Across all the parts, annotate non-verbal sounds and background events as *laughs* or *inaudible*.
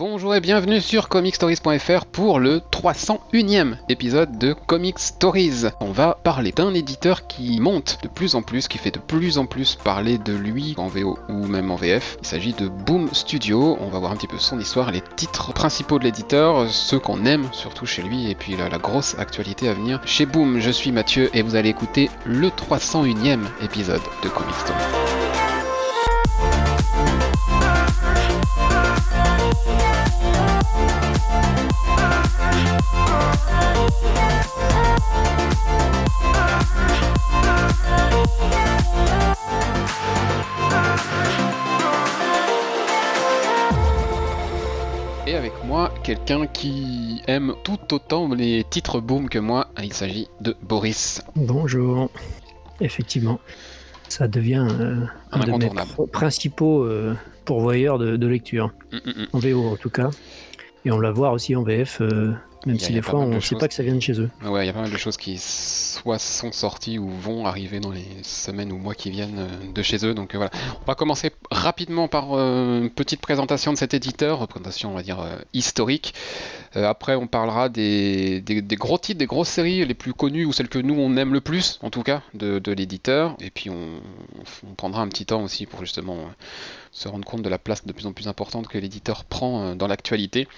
Bonjour et bienvenue sur comicstories.fr pour le 301e épisode de Comic Stories. On va parler d'un éditeur qui monte de plus en plus, qui fait de plus en plus parler de lui en VO ou même en VF. Il s'agit de Boom Studio. On va voir un petit peu son histoire, les titres principaux de l'éditeur, ceux qu'on aime surtout chez lui et puis la, grosse actualité à venir chez Boom. Je suis Mathieu et vous allez écouter le 301e épisode de Comic Stories. Quelqu'un qui aime tout autant les titres boom que moi, il s'agit de Boris. Bonjour. Effectivement, ça devient euh, un, de mes principaux euh, pourvoyeurs de, de lecture. Mm, mm, mm. En VO en tout cas. Et on la voit aussi en VF. Euh, même si des fois on ne sait pas que ça vient de chez eux. Ouais, il y a pas mal de choses qui soit sont sorties ou vont arriver dans les semaines ou mois qui viennent euh, de chez eux. Donc euh, voilà, on va commencer rapidement par euh, une petite présentation de cet éditeur, présentation on va dire historique. après on parlera des, des, gros titres, des grosses séries les plus connues ou celles que nous on aime le plus en tout cas de, de l'éditeur. Et puis on, on, prendra un petit temps aussi pour justement se rendre compte de la place de plus en plus importante que l'éditeur prend dans l'actualité.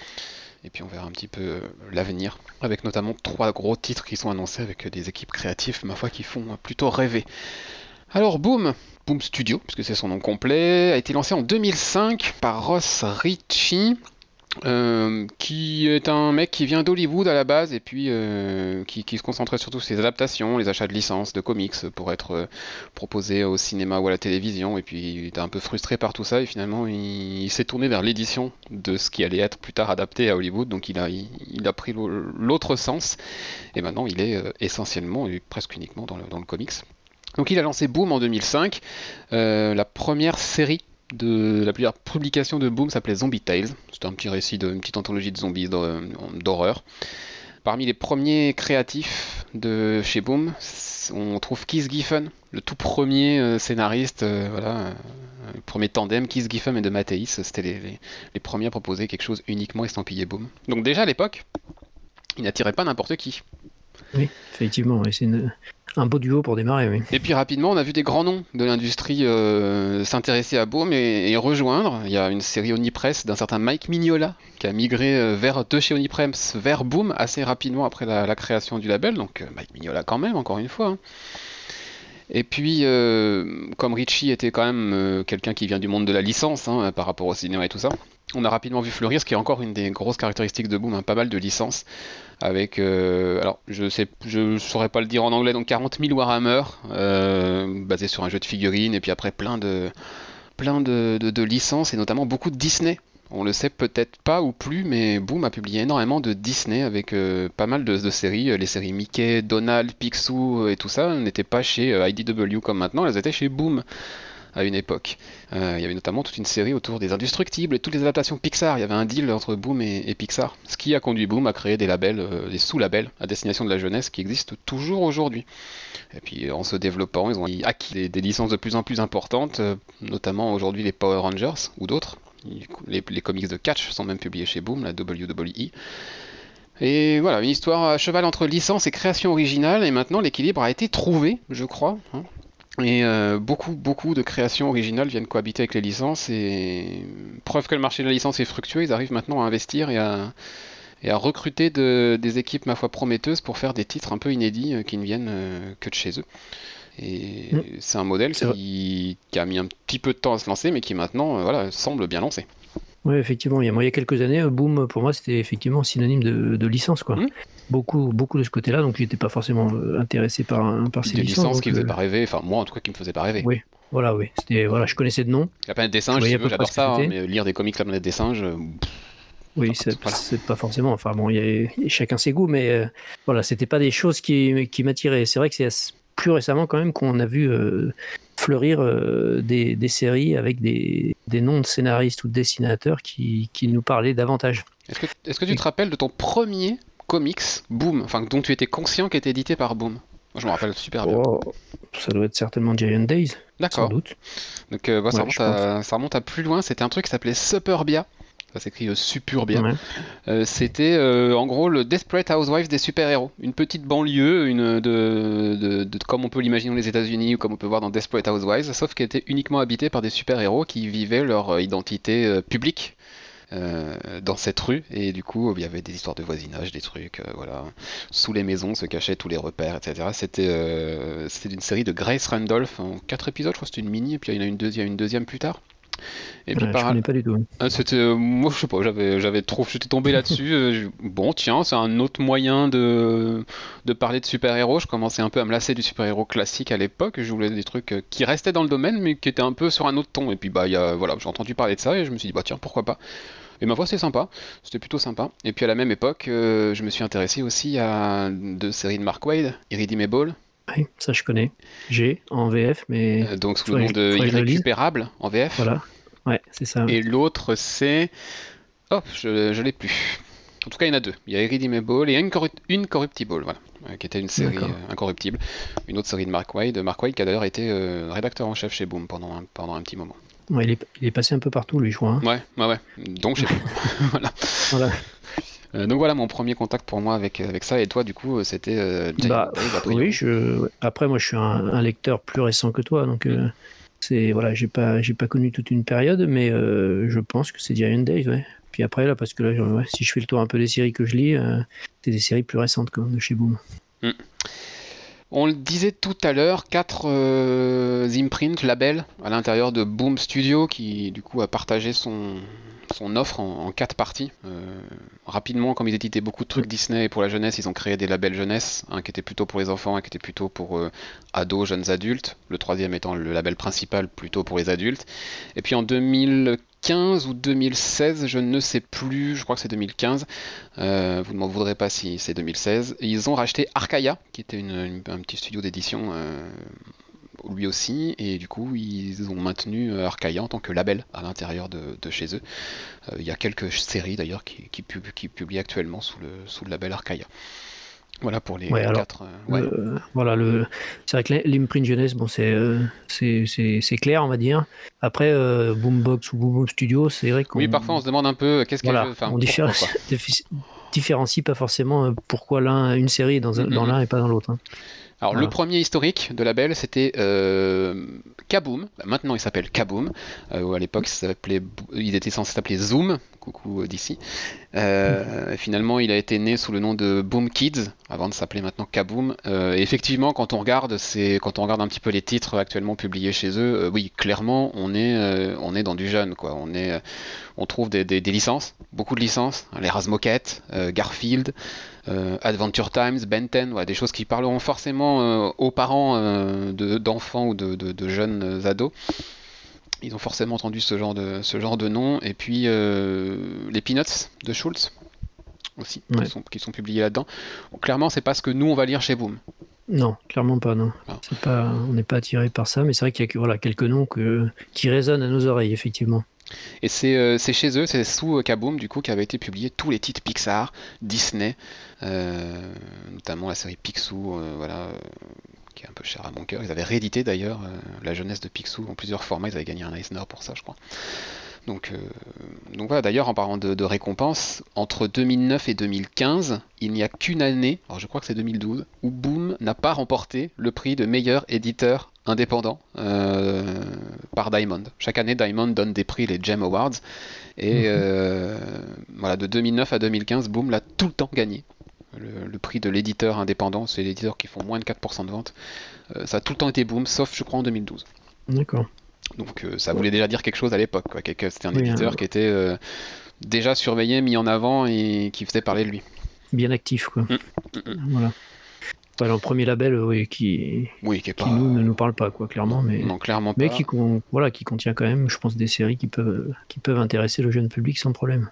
Et puis on verra un petit peu euh, l'avenir, avec notamment trois gros titres qui sont annoncés avec des équipes créatives, ma foi, qui font plutôt rêver. Alors Boom, Boom Studio, puisque c'est son nom complet, a été lancé en 2005 par Ross Ritchie, euh, qui est un mec qui vient d'Hollywood à la base et puis euh, qui, se concentrait surtout sur ses adaptations, les achats de licences, de comics pour être euh, proposé au cinéma ou à la télévision. Et puis il était un peu frustré par tout ça et finalement il, s'est tourné vers l'édition de ce qui allait être plus tard adapté à Hollywood. Donc il a, il, a pris l'autre sens et maintenant il est essentiellement et presque uniquement dans le comics. Donc il a lancé Boom en 2005, la première série de la première publication de Boom s'appelait Zombie Tales. C'était un petit récit d'une petite anthologie de zombies d'horreur. Parmi les premiers créatifs de chez Boom, on trouve Keith Giffen, le tout premier euh, scénariste, euh, euh, le premier tandem, Keith Giffen et de Mathéis, c'était les, les, premiers à proposer quelque chose uniquement estampillé Boom. Donc déjà à l'époque, il n'attirait pas n'importe qui. Oui, effectivement, c'est un beau duo pour démarrer. Oui. Et puis rapidement, on a vu des grands noms de l'industrie euh, s'intéresser à Boom et, rejoindre. Il y a une série Onipress d'un certain Mike Mignola qui a migré euh, vers, de chez Onipress vers Boom assez rapidement après la, création du label. Donc euh, Mike Mignola quand même, encore une fois. Hein. Et puis, comme Richie était quand même quelqu'un qui vient du monde de la licence hein, par rapport au cinéma et tout ça, on a rapidement vu fleurir, ce qui est encore une des grosses caractéristiques de Boom, hein, pas mal de licences avec euh, alors je sais je saurais pas le dire en anglais donc 40 000 Warhammer euh, basé sur un jeu de figurines et puis après plein de plein de, de, licences et notamment beaucoup de Disney. On le sait peut-être pas ou plus mais Boom a publié énormément de Disney avec euh, pas mal de, de, séries les séries Mickey Donald Picsou et tout ça n'étaient pas chez IDW comme maintenant elles étaient chez Boom à une époque. Euh, il y avait notamment toute une série autour des indestructibles et toutes les adaptations Pixar. Il y avait un deal entre Boom et, Pixar, ce qui a conduit Boom à créer des labels, euh, des sous-labels à destination de la jeunesse qui existent toujours aujourd'hui. Et puis en se développant, ils ont acquis des, licences de plus en plus importantes, euh, notamment aujourd'hui les Power Rangers ou d'autres. Les, les, comics de Catch sont même publiés chez Boom, la WWE. Et voilà, une histoire à cheval entre licence et création originale, et maintenant l'équilibre a été trouvé, je crois. Hein. Et euh, beaucoup, beaucoup de créations originales viennent cohabiter avec les licences. Et preuve que le marché de la licence est fructueux, ils arrivent maintenant à investir et à, et à recruter de, des équipes, ma foi, prometteuses pour faire des titres un peu inédits euh, qui ne viennent euh, que de chez eux. Et mm. c'est un modèle qui, qui, a mis un petit peu de temps à se lancer, mais qui maintenant voilà, semble bien lancé. Oui, effectivement. Il y, a, il y a quelques années, Boom, pour moi, c'était effectivement synonyme de, de licence. Quoi. Mmh. Beaucoup, beaucoup de ce côté-là, donc j'étais pas forcément euh, intéressé par, par ces des licences. licences qui ne faisaient pas rêver, enfin moi en tout cas qui me faisaient pas rêver. Oui, voilà, oui. C'était, voilà, je connaissais de nom. La planète des singes, j'adore ça, hein, mais lire des comics La planète des singes. Euh, oui, c'est, pas forcément. Enfin bon, il y, a, chacun ses goûts, mais euh, voilà, c'était pas des choses qui, qui m'attiraient. C'est vrai que c'est plus récemment quand même qu'on a vu fleurir euh, des, séries avec des, noms de scénaristes ou de dessinateurs qui, nous parlaient davantage. Est-ce que, tu te rappelles de ton premier comics, Boom, enfin dont tu étais conscient qu'il était édité par Boom? Je me rappelle super bien. Oh, ça doit être certainement Giant Days. D'accord. Sans doute. Donc euh, ça, remonte à, plus loin. C'était un truc qui s'appelait Superbia. Ça s'écrit euh, super bien. Euh, c'était euh, en gros le Desperate Housewives des super-héros. Une petite banlieue, une de, comme on peut l'imaginer dans les États-Unis ou comme on peut voir dans Desperate Housewives, sauf qu'elle était uniquement habitée par des super-héros qui vivaient leur identité publique. dans cette rue et du coup il y avait des histoires de voisinage des trucs voilà sous les maisons se cachaient tous les repères etc c'était c'était une série de Grace Randolph en quatre épisodes je crois que c'était une mini et puis il y en a une deuxième une deuxième plus tard et puis par... Je connais pas du tout. Ah, c'était, euh, moi je sais pas, j'avais, j'avais trop, j'étais tombé *laughs* là-dessus. Euh, bon, tiens, c'est un autre moyen de, de parler de super-héros. Je commençais un peu à me lasser du super-héros classique à l'époque. Je voulais des trucs euh, qui restaient dans le domaine, mais qui étaient un peu sur un autre ton. Et puis bah, y a, voilà, j'ai entendu parler de ça et je me suis dit bah tiens, pourquoi pas. Et ma foi, c'est sympa. C'était plutôt sympa. Et puis à la même époque, je me suis intéressé aussi à deux séries de Mark Wade, Irredeemable. Oui, ça je connais. J'ai en VF, mais. donc sous le nom de Irrécupérable en VF. Voilà. Ouais, c'est ça. Et l'autre, c'est. Oh, je, je l'ai plus. En tout cas, il y en a deux. Il y a Irredeemable et Incorruptible, voilà, euh, qui était une série euh, incorruptible. Une autre série de Mark Wade. Mark Wade qui a d'ailleurs été euh, rédacteur en chef chez Boom pendant un, pendant un petit moment. Ouais, il, est, il est passé un peu partout, lui, je crois. Hein. Ouais, ouais, ouais. Donc, chez *laughs* voilà. voilà. Donc voilà mon premier contact pour moi avec, avec ça. Et toi, du coup, c'était bah, Oui, je... après, moi, je suis un, un, lecteur plus récent que toi. Donc, c'est voilà, j'ai pas j'ai pas connu toute une période, mais euh, je pense que c'est Giant Days, ouais. Puis après là, parce que là, si je fais le tour un peu des séries que je lis, euh, c'est des séries plus récentes de chez Boom. Hmm. On le disait tout à l'heure, quatre euh, imprints, labels à l'intérieur de Boom Studio qui du coup a partagé son, son offre en, quatre parties. Euh, rapidement, comme ils éditaient beaucoup de trucs Disney pour la jeunesse, ils ont créé des labels jeunesse, un qui était plutôt pour les enfants, un qui était plutôt pour euh, ados, jeunes adultes, le troisième étant le label principal plutôt pour les adultes. Et puis en 2015 ou 2016, je ne sais plus, je crois que c'est 2015, euh, vous ne m'en voudrez pas si c'est 2016, ils ont racheté Arcaia, qui était un petit studio d'édition lui aussi, et du coup ils ont maintenu euh, Arcaia en tant que label à l'intérieur de, chez eux. Euh, il y a quelques séries d'ailleurs qui, qui, publient actuellement sous le, sous le label Arcaia. Voilà pour les quatre. Euh, voilà, le, c'est vrai que l'imprint jeunesse, bon, c'est, c'est, clair, on va dire. Après, Boombox ou Boom Studio, c'est vrai qu'on. Oui, parfois on se demande un peu qu'est-ce voilà, enfin, on *laughs* différencie, pas forcément pourquoi l'un, une série est dans, dans l'un et pas dans l'autre. Hein. Alors, le premier historique de label, c'était euh, Kaboom. Bah, maintenant, il s'appelle Kaboom. Euh, à l'époque, il était censé s'appeler Zoom. Coucou euh, d'ici. Euh, finalement, il a été né sous le nom de Boom Kids, avant de s'appeler maintenant Kaboom. et effectivement, quand on regarde, quand on regarde un petit peu les titres actuellement publiés chez eux, oui, clairement, on est, on est dans du jeune, quoi. On est, on trouve des, licences, beaucoup de licences, les Razmoket, Garfield. Euh, Adventure Times, Ben 10, des choses qui parleront forcément euh, aux parents euh, d'enfants ou de, jeunes ados. Ils ont forcément entendu ce genre de, ce genre de nom. Et puis les Peanuts de Schultz aussi, qui, sont, publiés là-dedans. clairement, c'est pas ce que nous on va lire chez Boom. Non, clairement pas, non. Ah. Pas, on n'est pas attiré par ça, mais c'est vrai qu'il y a voilà, quelques noms que, qui résonnent à nos oreilles, effectivement. Et c'est chez eux, c'est sous Kaboom, du coup, qu'avaient été publiés tous les titres Pixar, Disney, euh, notamment la série Picsou, euh, voilà, euh, qui est un peu cher à mon cœur. Ils avaient réédité d'ailleurs la jeunesse de Picsou en plusieurs formats, ils avaient gagné un Eisner pour ça, je crois. Donc, donc voilà, d'ailleurs, en parlant de, récompenses, entre 2009 et 2015, il n'y a qu'une année, alors je crois que c'est 2012, où Boom n'a pas remporté le prix de meilleur éditeur indépendant par Diamond. Chaque année, Diamond donne des prix, les Gem Awards, et mhm. voilà, de 2009 à 2015, Boom l'a tout le temps gagné le, prix de l'éditeur indépendant, c'est l'éditeur qui font moins de 4% de vente. Euh, ça a tout le temps été boom, sauf je crois en 2012. D'accord. Donc euh, ça voulait déjà dire quelque chose à l'époque. C'était un éditeur qui était euh, déjà surveillé, mis en avant et qui faisait parler de lui. Bien actif, quoi. Mmh, mmh, mmh. Voilà. Voilà, le premier label oui, qui, oui, qui, nous, ne nous parle pas, quoi, clairement. Mais, non, clairement mais Qui, voilà, qui contient quand même, je pense, des séries qui peuvent, qui peuvent intéresser le jeune public sans problème.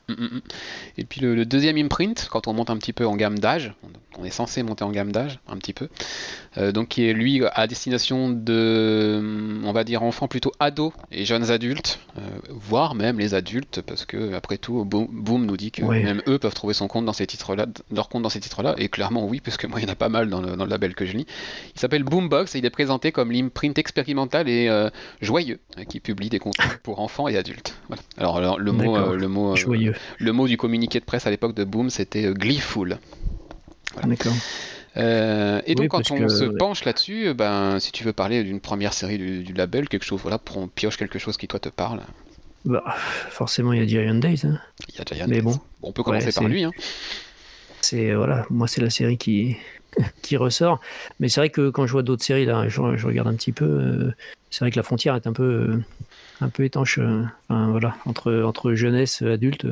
Et puis le, deuxième imprint, quand on monte un petit peu en gamme d'âge, on est censé monter en gamme d'âge un petit peu, euh, donc qui est lui à destination de, on va dire, enfants plutôt ados et jeunes adultes, euh, voire même les adultes, parce que après tout, Boom, nous dit que même eux peuvent trouver son compte dans ces titres-là, leur compte dans ces titres-là, et clairement oui, parce que moi il y en a pas mal dans le, dans le label que je lis. Il s'appelle Boombox et il est présenté comme l'imprint expérimental et joyeux qui publie des contenus *laughs* pour enfants et adultes. Alors, le mot, le mot, le mot du communiqué de presse à l'époque de Boom, c'était gleeful. D'accord. Euh, et donc, quand on se penche là-dessus, ben, si tu veux parler d'une première série du, label, quelque chose, voilà, on pioche quelque chose qui toi te parle. Bah, forcément, il y a Giant Days. Hein. Il y a Giant Mais Bon, on peut commencer par lui. Hein. C'est voilà, moi c'est la série qui qui ressort. Mais c'est vrai que quand je vois d'autres séries là, je, regarde un petit peu. Euh, c'est vrai que la frontière est un peu euh, un peu étanche. Enfin, voilà, entre entre jeunesse adulte.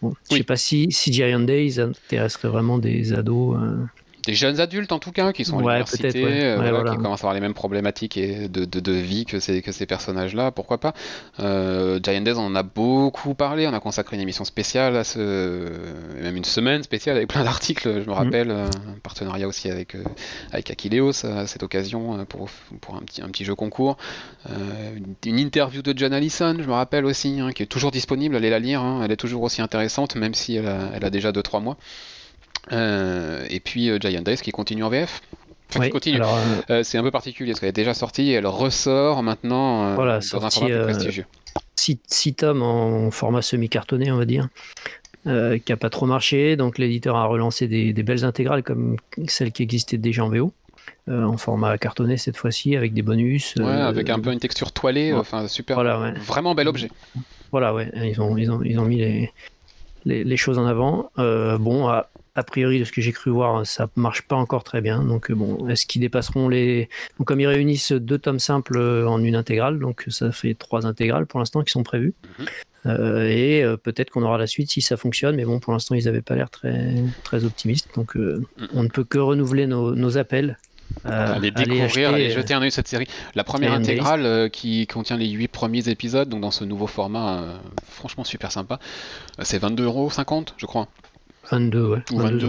Bon, Je sais pas si, si Giant Days intéresserait vraiment des ados des jeunes adultes en tout cas qui sont à l'université, euh, qui commencent à avoir les mêmes problématiques et de, de, vie que ces, que ces personnages-là, pourquoi pas. Euh, Giant Days, on en a beaucoup parlé, on a consacré une émission spéciale à ce, même une semaine spéciale avec plein d'articles, je me mm. rappelle, euh, un partenariat aussi avec, euh, avec Akileos à cette occasion pour, pour un, petit, un petit jeu concours. une interview de John Allison, je me rappelle aussi, hein, qui est toujours disponible, allez la lire, hein, elle est toujours aussi intéressante, même si elle a, elle a déjà 2-3 mois. Euh, et puis euh, Giant Days qui continue en VF. continue. Euh, c'est un peu particulier parce qu'elle est déjà sortie et elle ressort maintenant voilà, dans un format prestigieux. 6 tomes en format semi-cartonné, on va dire, qui n'a pas trop marché. Donc l'éditeur a relancé des, belles intégrales comme celles qui existaient déjà en VO. en format cartonné cette fois-ci avec des bonus. Ouais, avec un peu une texture toilée, enfin super, voilà, vraiment bel objet. Voilà, ouais, ils ont, ils ont, ils ont mis les, les, les choses en avant. bon, à, a priori, de ce que j'ai cru voir, ça marche pas encore très bien. Donc, euh, bon, est-ce qu'ils dépasseront les. Donc, comme ils réunissent deux tomes simples euh, en une intégrale, donc ça fait trois intégrales pour l'instant qui sont prévues. Mhm. Euh, et peut-être qu'on aura la suite si ça fonctionne, mais bon, pour l'instant, ils n'avaient pas l'air très, très optimistes. Donc, mhm. on ne peut que renouveler nos, nos appels aller découvrir, aller, jeter un œil cette série. La première intégrale qui contient les 8 premiers épisodes, donc dans ce nouveau format, franchement super sympa, c'est 22,50€ je crois. 22, ouais. 22,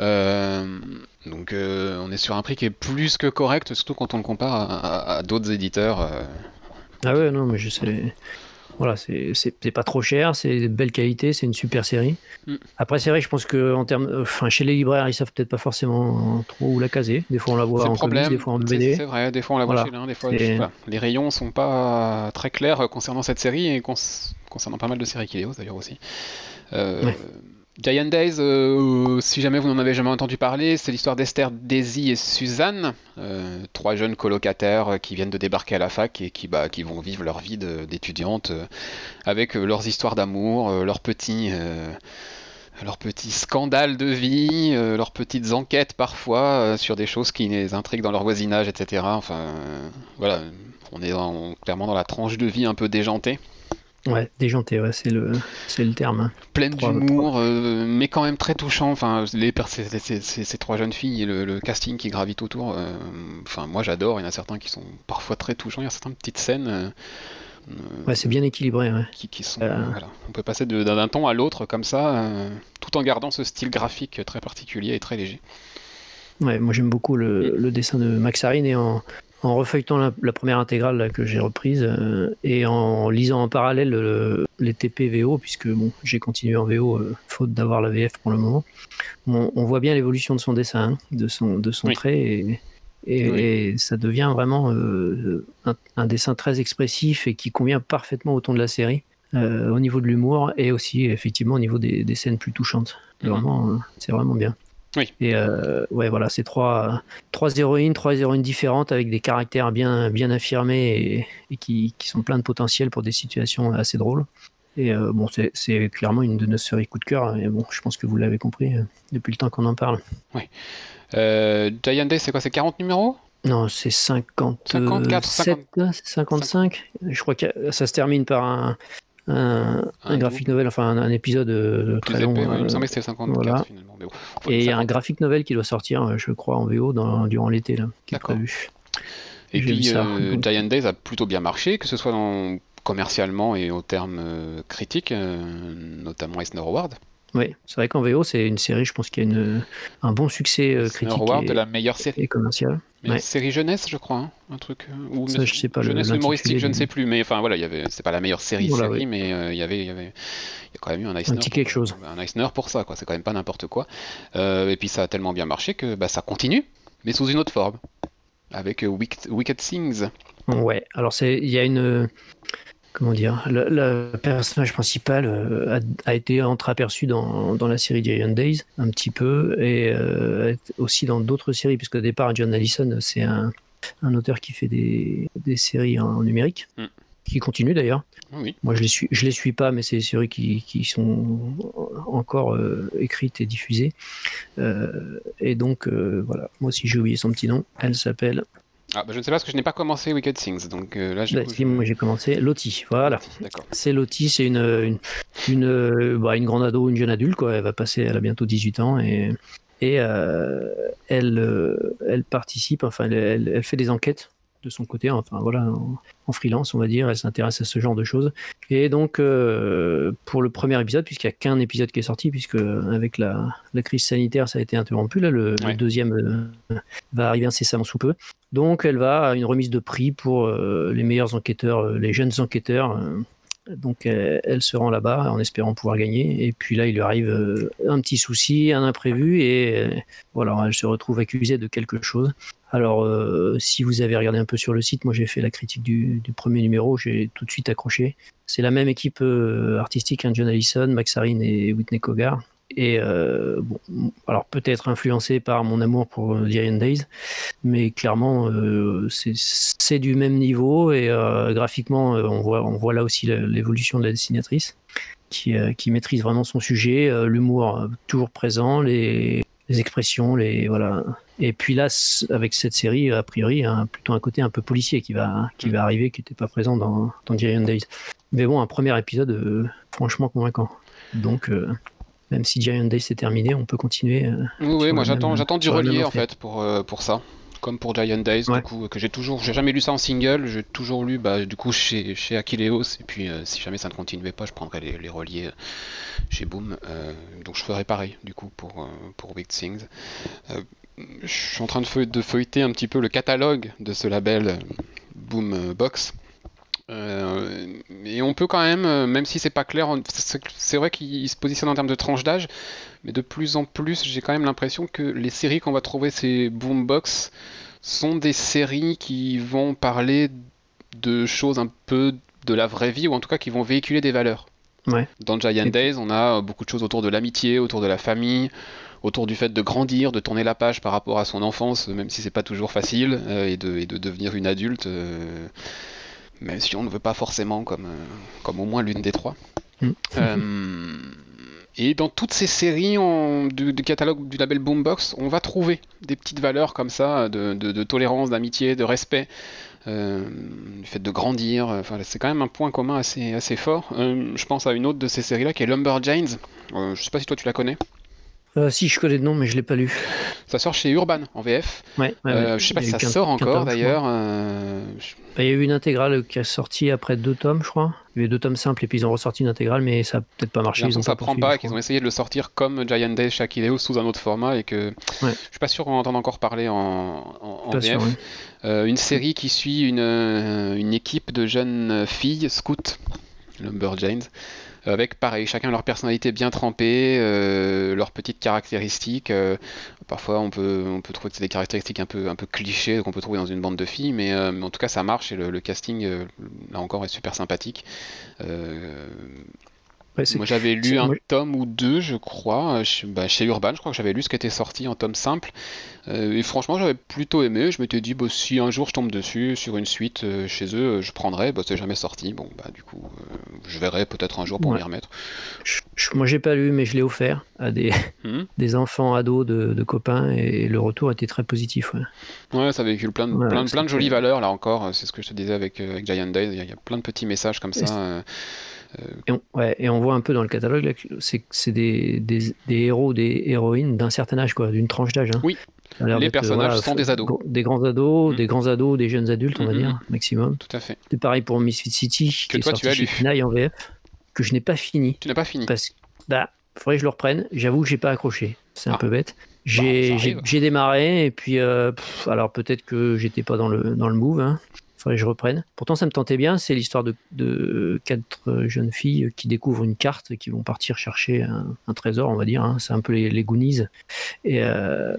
euh, donc euh, on est sur un prix qui est plus que correct, surtout quand on le compare à, d'autres éditeurs. Euh. Ah ouais, non, mais je sais. Voilà, c'est pas trop cher, c'est de belle qualité, c'est une super série. Mm. Après, c'est vrai, je pense que en termes, enfin, chez les libraires, ils savent peut-être pas forcément trop où la caser. Des fois, on la voit en comics, des fois en BD. C'est vrai, des fois on la voit chez l'un, des fois. Les rayons sont pas très clairs concernant cette série et concernant pas mal de séries Kileos d'ailleurs aussi. Euh, Giant Days, euh, si jamais vous n'en avez jamais entendu parler, c'est l'histoire d'Esther, Daisy et Suzanne, euh, trois jeunes colocataires qui viennent de débarquer à la fac et qui, bah, vont vivre leur vie d'étudiante euh, avec leurs histoires d'amour, leurs petits leurs petits scandales de vie, leurs petites enquêtes parfois sur des choses qui les intriguent dans leur voisinage, etc. Enfin, voilà, on est clairement dans la tranche de vie un peu déjantée. Ouais, déjanté, ouais, c'est le, c'est le terme. Hein. Pleine d'humour, euh, mais quand même très touchant. Enfin, les, ces, ces, trois jeunes filles et le, casting qui gravite autour. Euh, enfin, moi j'adore. Il y en a certains qui sont parfois très touchants. Il y a certaines petites scènes. Euh, ouais, c'est bien équilibré. Ouais. Qui, qui sont, voilà. On peut passer d'un ton à l'autre comme ça, tout en gardant ce style graphique très particulier et très léger. Ouais, moi j'aime beaucoup le, le dessin de Max et en, en refeuilletant la, première intégrale que j'ai reprise euh, et en lisant en parallèle les TP VO, puisque bon, j'ai continué en VO euh, faute d'avoir la VF pour le moment, on, voit bien l'évolution de son dessin, hein, de son, de son trait, et, et, ça devient vraiment euh, un, dessin très expressif et qui convient parfaitement au ton de la série. au niveau de l'humour et aussi effectivement au niveau des, scènes plus touchantes. Mhm. c'est vraiment bien. Oui. Et euh, ouais, voilà, c'est trois, trois héroïnes, trois héroïnes différentes avec des caractères bien, bien affirmés et, qui, qui, sont plein de potentiel pour des situations assez drôles. Et euh, bon, c'est clairement une de nos séries coup de cœur. Et bon, je pense que vous l'avez compris euh, depuis le temps qu'on en parle. Oui. Giant Day, c'est quoi C'est 40 numéros? Non, c'est 57, 54, 55. Je crois que ça se termine par un, un, un, graphique novel, enfin un, épisode euh, très long. il me semblait que c'était 54 finalement. et il y a un graphique novel qui doit sortir, euh, je crois, en VO dans, durant l'été, là, qui est prévu. Et puis euh, Giant Days a plutôt bien marché, que ce soit commercialement et au terme critique, notamment Eisner Award. Oui, c'est vrai qu'en VO, c'est une série, je pense, qui a une, un bon succès euh, critique et, de la meilleure série. et commercial. Série jeunesse, je crois, hein, un truc. Euh, ou Ça, je sais pas. Jeunesse humoristique, je ne sais plus. Mais enfin, voilà, il y avait. C'est pas la meilleure série, série mais euh, il y avait, il y avait, il y a quand même eu un Eisner. Un petit quelque chose. Un Eisner pour ça, quoi. C'est quand même pas n'importe quoi. et puis ça a tellement bien marché que bah, ça continue. mais sous une autre forme, avec Wicked, Things. Ouais, alors il y a une comment dire, le, personnage principal euh, a, été entreaperçu dans, dans, la série Giant Days un petit peu et euh, aussi dans d'autres séries, puisque au départ John Allison c'est un, un, auteur qui fait des, des séries en, numérique, mm. qui continue d'ailleurs. Oui. Moi je les suis, je les suis pas, mais c'est des séries qui, qui sont encore euh, écrites et diffusées. et donc voilà, moi aussi j'ai oublié son petit nom. Elle s'appelle ah, bah, je ne sais pas parce que je n'ai pas commencé Wicked Things. Donc euh, là, bah, Moi, j'ai commencé Lottie. Voilà. C'est Lottie, c'est une, une, une, euh, bah, une, grande ado, une jeune adulte. Quoi. Elle va passer, elle a bientôt 18 ans et, et euh, elle, elle participe, enfin, elle, elle, fait des enquêtes de son côté, enfin voilà, en, freelance, on va dire, elle s'intéresse à ce genre de choses. Et donc, euh, pour le premier épisode, puisqu'il n'y a qu'un épisode qui est sorti, puisque avec la, la, crise sanitaire, ça a été interrompu, là, le, deuxième euh, va arriver incessamment sous peu. Donc, elle va à une remise de prix pour euh, les meilleurs enquêteurs, les jeunes enquêteurs donc elle, se rend là-bas en espérant pouvoir gagner. Et puis là, il lui arrive euh, un petit souci, un imprévu, et euh, voilà, elle se retrouve accusée de quelque chose. Alors, euh, si vous avez regardé un peu sur le site, moi j'ai fait la critique du, premier numéro, j'ai tout de suite accroché. C'est la même équipe artistique, hein, John Allison, Max et Whitney Cogar. Et euh, bon, alors peut-être influencé par mon amour pour euh, Giant Days, mais clairement euh, c'est du même niveau et graphiquement on voit, on voit là aussi l'évolution de la dessinatrice qui, qui maîtrise vraiment son sujet, l'humour toujours présent, les, expressions, les voilà. Et puis là, avec cette série, a priori, hein, plutôt un côté un peu policier qui va, qui va arriver, qui n'était pas présent dans, dans Giant Days. Mais bon, un premier épisode franchement convaincant. Donc même si Giant Day s'est terminé, on peut continuer. Euh, oui, moi j'attends, j'attends du relier en fait pour, euh, pour ça. Comme pour Giant Days, du coup, que j'ai toujours, j'ai jamais lu ça en single, j'ai toujours lu, bah, du coup, chez, chez Akileos, et puis euh, si jamais ça ne continuait pas, je prendrais les, les reliés chez Boom, donc je ferai pareil, du coup, pour, pour Big Things. je suis en train de, de, feuilleter un petit peu le catalogue de ce label Boom Box, euh, et on peut quand même, euh, même si c'est pas clair, c'est vrai qu'il se positionne en termes de tranche d'âge, mais de plus en plus, j'ai quand même l'impression que les séries qu'on va trouver ces boombox sont des séries qui vont parler de choses un peu de la vraie vie, ou en tout cas qui vont véhiculer des valeurs. Dans Giant Days, on a beaucoup de choses autour de l'amitié, autour de la famille, autour du fait de grandir, de tourner la page par rapport à son enfance, même si c'est pas toujours facile, euh, et, de, et, de, devenir une adulte même si on ne veut pas forcément comme, euh, comme au moins l'une des trois. Mm. Euh, et dans toutes ces séries du, catalogue du label Boombox, on va trouver des petites valeurs comme ça, de, tolérance, d'amitié, de respect, euh, du fait de grandir. Enfin, c'est quand même un point commun assez, assez fort. je pense à une autre de ces séries-là qui est Lumberjanes. je sais pas si toi tu la connais. Euh, si, je connais le nom, mais je l'ai pas lu. Ça sort chez Urban en VF. Ouais, ouais, euh, je sais pas si ça sort encore d'ailleurs. Euh, bah, il y a eu une intégrale qui a sorti après deux tomes, je crois. Il y avait deux tomes simples et puis ils ont ressorti une intégrale, mais ça a peut-être pas marché. Ils ont ça prend pas, qu'ils ont essayé de le sortir comme Giant Days chez Akileo sous un autre format et que je suis pas sûr qu'on entende encore parler en, en, VF. une série qui suit une, une équipe de jeunes filles scouts, Lumberjanes avec pareil, chacun leur personnalité bien trempée, euh, leurs petites caractéristiques. Euh, parfois, on peut, on peut trouver des caractéristiques un peu, un peu clichés qu'on peut trouver dans une bande de filles, mais, euh, en tout cas, ça marche et le, casting, là encore, est super sympathique. Moi j'avais lu un tome ou deux, je crois, bah, chez Urban, je crois que j'avais lu ce qui était sorti en tome simple. Euh, et franchement, j'avais plutôt aimé. Je m'étais dit, bah, si un jour je tombe dessus sur une suite euh, chez eux, je prendrai. Bah, c'est jamais sorti. Bon, bah, du coup, euh, je verrai peut-être un jour pour m'y remettre. moi, j'ai pas lu, mais je l'ai offert à des, *laughs* hmm? *laughs* des enfants ados de, copains et le retour était très positif. Ouais, ça véhicule plein de, plein, plein de jolies valeurs, là encore. C'est ce que je te disais avec, avec Giant Days. Il y, a, plein de petits messages comme ça. Et on, ouais, et on, voit un peu dans le catalogue, c'est c'est des, des, des, héros, des héroïnes d'un certain âge, quoi, d'une tranche d'âge. Hein. Oui, les personnages sont des ados. Des grands ados, mm. des grands ados, des jeunes adultes, on va mm-hmm. dire, maximum. Tout à fait. C'est pareil pour Misfit City, que qui toi, est sorti tu as en VF, que je n'ai pas fini. Tu n'as pas fini Parce que, bah, faudrait que je le reprenne. J'avoue que j'ai pas accroché. C'est un ah. peu bête. J'ai bah, démarré et puis, euh, alors peut-être que j'étais pas dans le, dans le move. Hein. Faudrait que je reprenne. Pourtant, ça me tentait bien. C'est l'histoire de, de, quatre jeunes filles qui découvrent une carte et qui vont partir chercher un, trésor, on va dire. Hein. C'est un peu les, les Goonies. Et euh,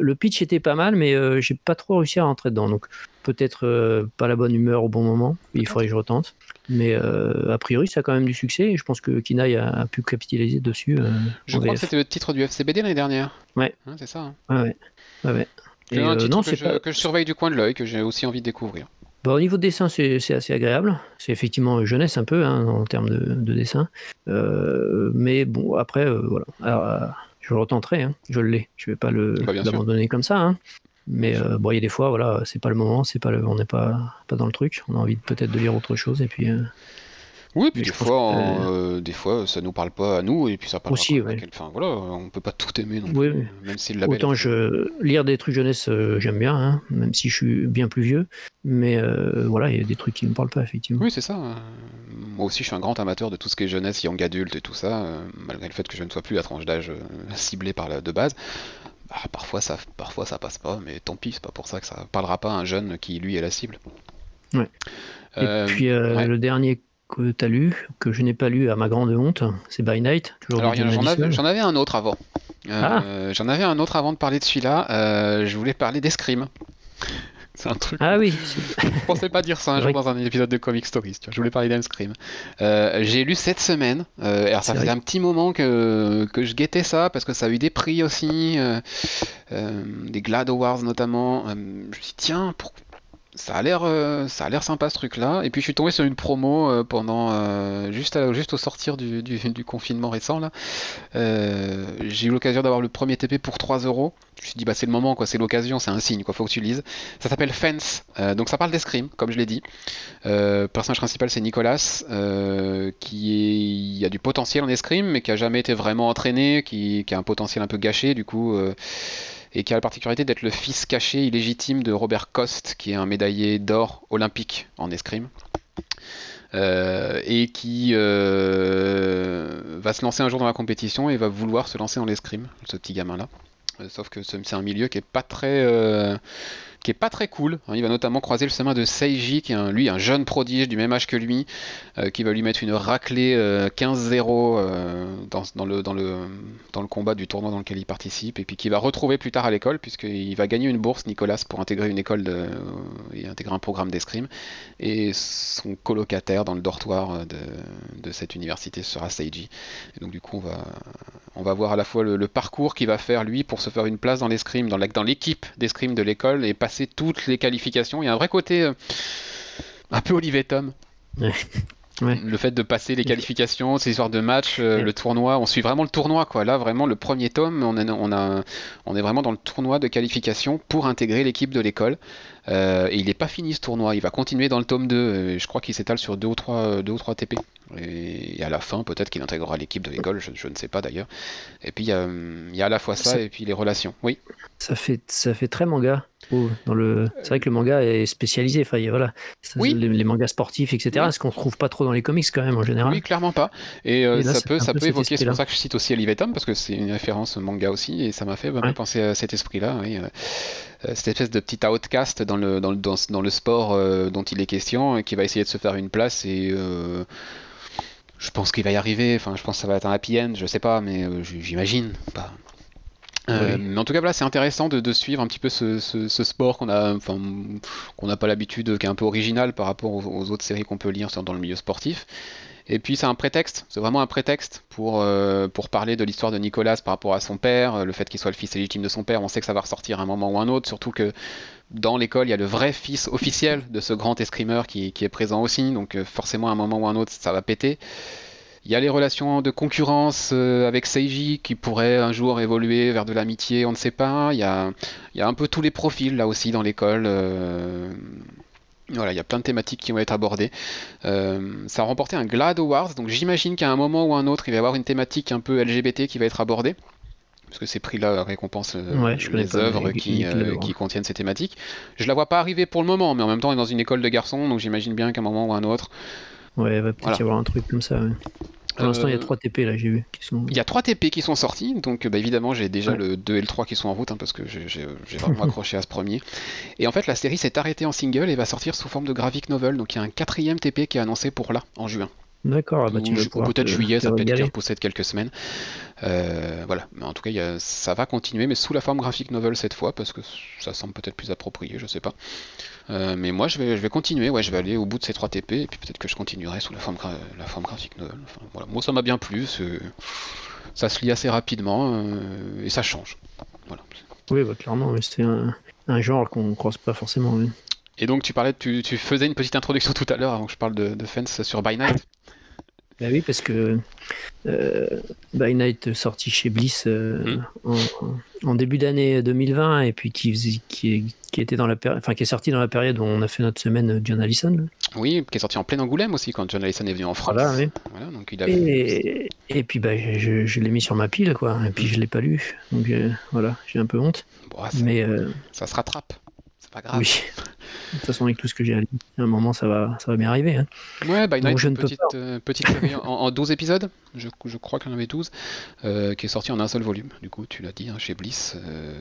le, pitch était pas mal, mais euh, j'ai pas trop réussi à rentrer dedans. Donc, peut-être euh, pas la bonne humeur au bon moment. Il faudrait que je retente. Mais a priori, ça a quand même du succès. Et je pense que Kinaï a, pu capitaliser dessus. je crois que c'était le titre du FCBD l'année dernière. Ouais. Hein, c'est ça. Hein. Ouais, ouais. ouais. C'est un titre que, je, que je surveille du coin de l'œil, que j'ai aussi envie de découvrir. Bah, au niveau de dessin, c'est assez agréable. C'est effectivement jeunesse un peu hein, en termes de, dessin. Euh, mais bon, après, euh, voilà. Euh, je le retenterai, hein. je l'ai. Je vais pas l'abandonner comme ça. Hein. Mais bon, il y a des fois, voilà, c'est pas le moment, c'est pas le, on n'est pas, pas dans le truc. On a envie peut-être de lire autre chose et puis. Oui, puis des fois, euh, des fois, ça nous parle pas à nous, et puis ça parle aussi. À enfin, voilà, on peut pas tout aimer non plus, même si le Autant je lire des trucs jeunesse, euh, j'aime bien, hein, même si je suis bien plus vieux, mais euh, voilà, il y a des trucs qui me parlent pas effectivement. Oui, c'est ça. Moi aussi, je suis un grand amateur de tout ce qui est jeunesse, young adulte et tout ça, malgré le fait que je ne sois plus à tranche d'âge *laughs* ciblée par la, de base. Bah, parfois, ça, parfois, ça passe pas, mais tant pis, c'est pas pour ça que ça parlera pas à un jeune qui lui est la cible. Ouais. Et puis le dernier que tu as lu, que je n'ai pas lu à ma grande honte, c'est By Night. J'en avais, un autre avant. Euh, ah. J'en avais un autre avant de parler de celui-là. Euh, je voulais parler d'Escrime. *laughs* C'est un truc. Ah oui. je pensais pas dire ça un jour dans un épisode de Comic Stories. Je voulais parler d'Escrime. Euh, j'ai lu cette semaine. alors ça faisait un petit moment que, que je guettais ça parce que ça a eu des prix aussi, des Glad Awards notamment. je me suis dit tiens, pourquoi ça a l'air euh, ça a l'air sympa ce truc là et puis je suis tombé sur une promo euh, pendant euh, juste juste au sortir du, *laughs* confinement récent là. J'ai eu l'occasion d'avoir le premier TP pour 3 euros. Je me suis dit bah c'est le moment quoi. C'est l'occasion c'est un signe quoi. Faut que tu lises. Ça s'appelle Fence. Donc ça parle d'escrime comme je l'ai dit. Le personnage principal c'est Nicolas qui a du potentiel en escrime mais qui a jamais été vraiment entraîné qui, qui a un potentiel un peu gâché. Du coup et qui a la particularité d'être le fils caché illégitime de Robert Coste, qui est un médaillé d'or olympique en escrime. Euh, et qui euh, va se lancer un jour dans la compétition et va vouloir se lancer en escrime, ce petit gamin-là. Euh, sauf que c'est un milieu qui est pas très qui est pas très cool. Hein, il va notamment croiser le chemin de Seiji, qui est un, lui un jeune prodige du même âge que lui, euh, qui va lui mettre une raclée 15-0 euh, euh, dans, le, combat du tournoi dans lequel il participe, et puis qui va retrouver plus tard à l'école, puisqu'il va gagner une bourse, Nicolas, pour intégrer une école de, intégrer un programme d'escrime. Et son colocataire dans le dortoir de, de cette université sera Seiji. Et donc du coup, on va, on va voir à la fois le, parcours qu'il va faire lui pour se faire une place dans l'escrime, dans l'équipe d'escrime de l'école et passer toutes les qualifications. Il y a un vrai côté euh, un peu Olivier. *laughs* Le fait de passer les qualifications, ces histoires de match, euh, le tournoi, on suit vraiment le tournoi quoi. Là vraiment le premier tome, on, on, a, on est vraiment dans le tournoi de qualification pour intégrer l'équipe de l'école. Euh, et il n'est pas fini ce tournoi, il va continuer dans le tome 2. je crois qu'il s'étale sur 2 ou 3, deux ou 3 TP. Et, à la fin, peut-être qu'il intégrera l'équipe de l'école, je, ne sais pas d'ailleurs. Et puis il y, a, à la fois ça, et puis les relations. Oui. Ça fait, ça fait très manga. Dans le... C'est vrai que le manga est spécialisé. Enfin, voilà, oui. les, mangas sportifs, etc. Ce qu'on ne trouve pas trop dans les comics quand même en général. Oui, clairement pas. Et, euh, ça peut, ça peut évoquer. C'est pour ça que je cite aussi Olivetum parce que c'est une référence manga aussi, et ça m'a fait vraiment penser à cet esprit-là. Oui. Euh, euh, cette espèce de petit outcast dans le, dans le, dans, le sport dont il est question, et qui va essayer de se faire une place et je pense qu'il va y arriver. Enfin, je pense que ça va être un happy end. Je sais pas, mais j'imagine. Pas. Euh, mais en tout cas, voilà, c'est intéressant de, suivre un petit peu ce, sport qu'on a, enfin, qu'on n'a pas l'habitude, qui est un peu original par rapport aux, autres séries qu'on peut lire dans le milieu sportif. Et puis c'est un prétexte, c'est vraiment un prétexte pour, euh, pour parler de l'histoire de Nicolas par rapport à son père, le fait qu'il soit le fils légitime de son père. On sait que ça va ressortir à un moment ou un autre, surtout que dans l'école, il y a le vrai fils officiel de ce grand escrimeur qui, qui est présent aussi, donc euh, forcément à un moment ou un autre, ça va péter. Il y a les relations de concurrence euh, avec Seiji qui pourraient un jour évoluer vers de l'amitié, on ne sait pas. Il y, a, il y a un peu tous les profils là aussi dans l'école. Voilà, il y a plein de thématiques qui vont être abordées. Euh, ça a remporté un GLAD Awards, donc j'imagine qu'à un moment ou un autre, il va y avoir une thématique un peu LGBT qui va être abordée. Parce que c'est pris là récompense euh, les œuvres qui, euh, qui, contiennent ces thématiques. Je la vois pas arriver pour le moment, mais en même temps, on est dans une école de garçons, donc j'imagine bien qu'à un moment ou un autre. Ouais, il va peut-être y avoir un truc comme ça. Pour l'instant, il y a 3 TP là, j'ai vu. Il y a 3 TP qui sont sortis, donc bah, évidemment, j'ai déjà le 2 et le 3 qui sont en route, hein, parce que j'ai vraiment *laughs* accroché à ce premier. Et en fait, la série s'est arrêtée en single et va sortir sous forme de graphic novel, donc il y a un quatrième TP qui est annoncé pour là, en juin. D'accord, bah, peut-être juillet, ça peut être repoussé de quelques semaines. Euh, voilà, mais en tout cas, ça va continuer, mais sous la forme graphic novel cette fois, parce que ça semble peut-être plus approprié, je sais pas. Euh, mais moi, je vais, je vais continuer, ouais, je vais aller au bout de ces 3 TP, et puis peut-être que je continuerai sous la forme, la forme graphic novel. voilà. Moi, ça m'a bien plu, ça se lit assez rapidement, euh, et ça change. Voilà. Oui, bah, clairement, c'est un, genre qu'on ne croise pas forcément. Et donc, tu parlais, tu, tu, faisais une petite introduction tout à l'heure avant que je parle de, de Fence sur By Night. Bah oui, parce que euh, By Night sorti chez Bliss euh, mm. en, début d'année 2020 et puis qui, qui, qui, était dans la enfin, qui est sorti dans la période où on a fait notre semaine John Allison. Oui, qui est sorti en plein Angoulême aussi quand John Allison est venu en France. Voilà, oui. donc il et, et, puis bah, je, je l'ai mis sur ma pile, quoi. Et puis je l'ai pas lu. Donc euh, voilà, j'ai un peu honte. Mais ça se rattrape. Pas grave. Oui. De toute façon, avec tout ce que j'ai à lire, à un moment, ça va, ça va bien arriver. Hein. Ouais, By Night, une petite, euh, petite série en, 12 épisodes, je, je crois qu'il y en avait 12, euh, qui est sorti en un seul volume. Du coup, tu l'as dit, hein, chez Bliss. Euh,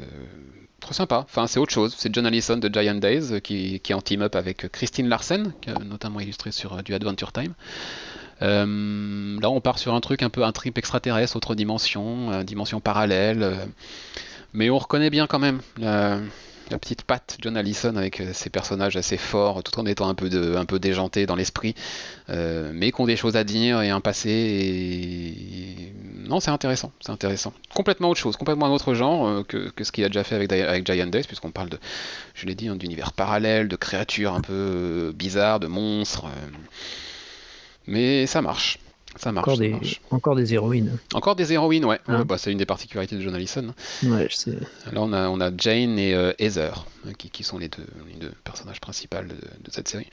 trop sympa. Enfin, c'est autre chose. C'est John Allison de Giant Days qui, qui est en team-up avec Christine Larsen, qui a notamment illustré sur du Adventure Time. là, on part sur un truc un peu un trip extraterrestre, autre dimension, dimension parallèle. mais on reconnaît bien quand même la petite patte John Allison avec euh, ses personnages assez forts, tout en étant un peu, déjanté dans l'esprit, euh, mais qui ont des choses à dire et un passé. Non, c'est intéressant, c'est intéressant. Complètement autre chose, complètement un autre genre euh, que, ce qu'il a déjà fait avec, avec Giant Days, puisqu'on parle de, je l'ai dit, hein, d'univers parallèle, de créatures un peu bizarres, de monstres. mais ça marche. Ça marche, encore, des, encore des héroïnes. Encore des héroïnes, ouais. Hein bah, c'est une des particularités de John Allison. Ouais, je sais. Là, on a, on a Jane et euh, Heather, hein, qui, qui, sont les deux, les deux personnages principaux de, cette série.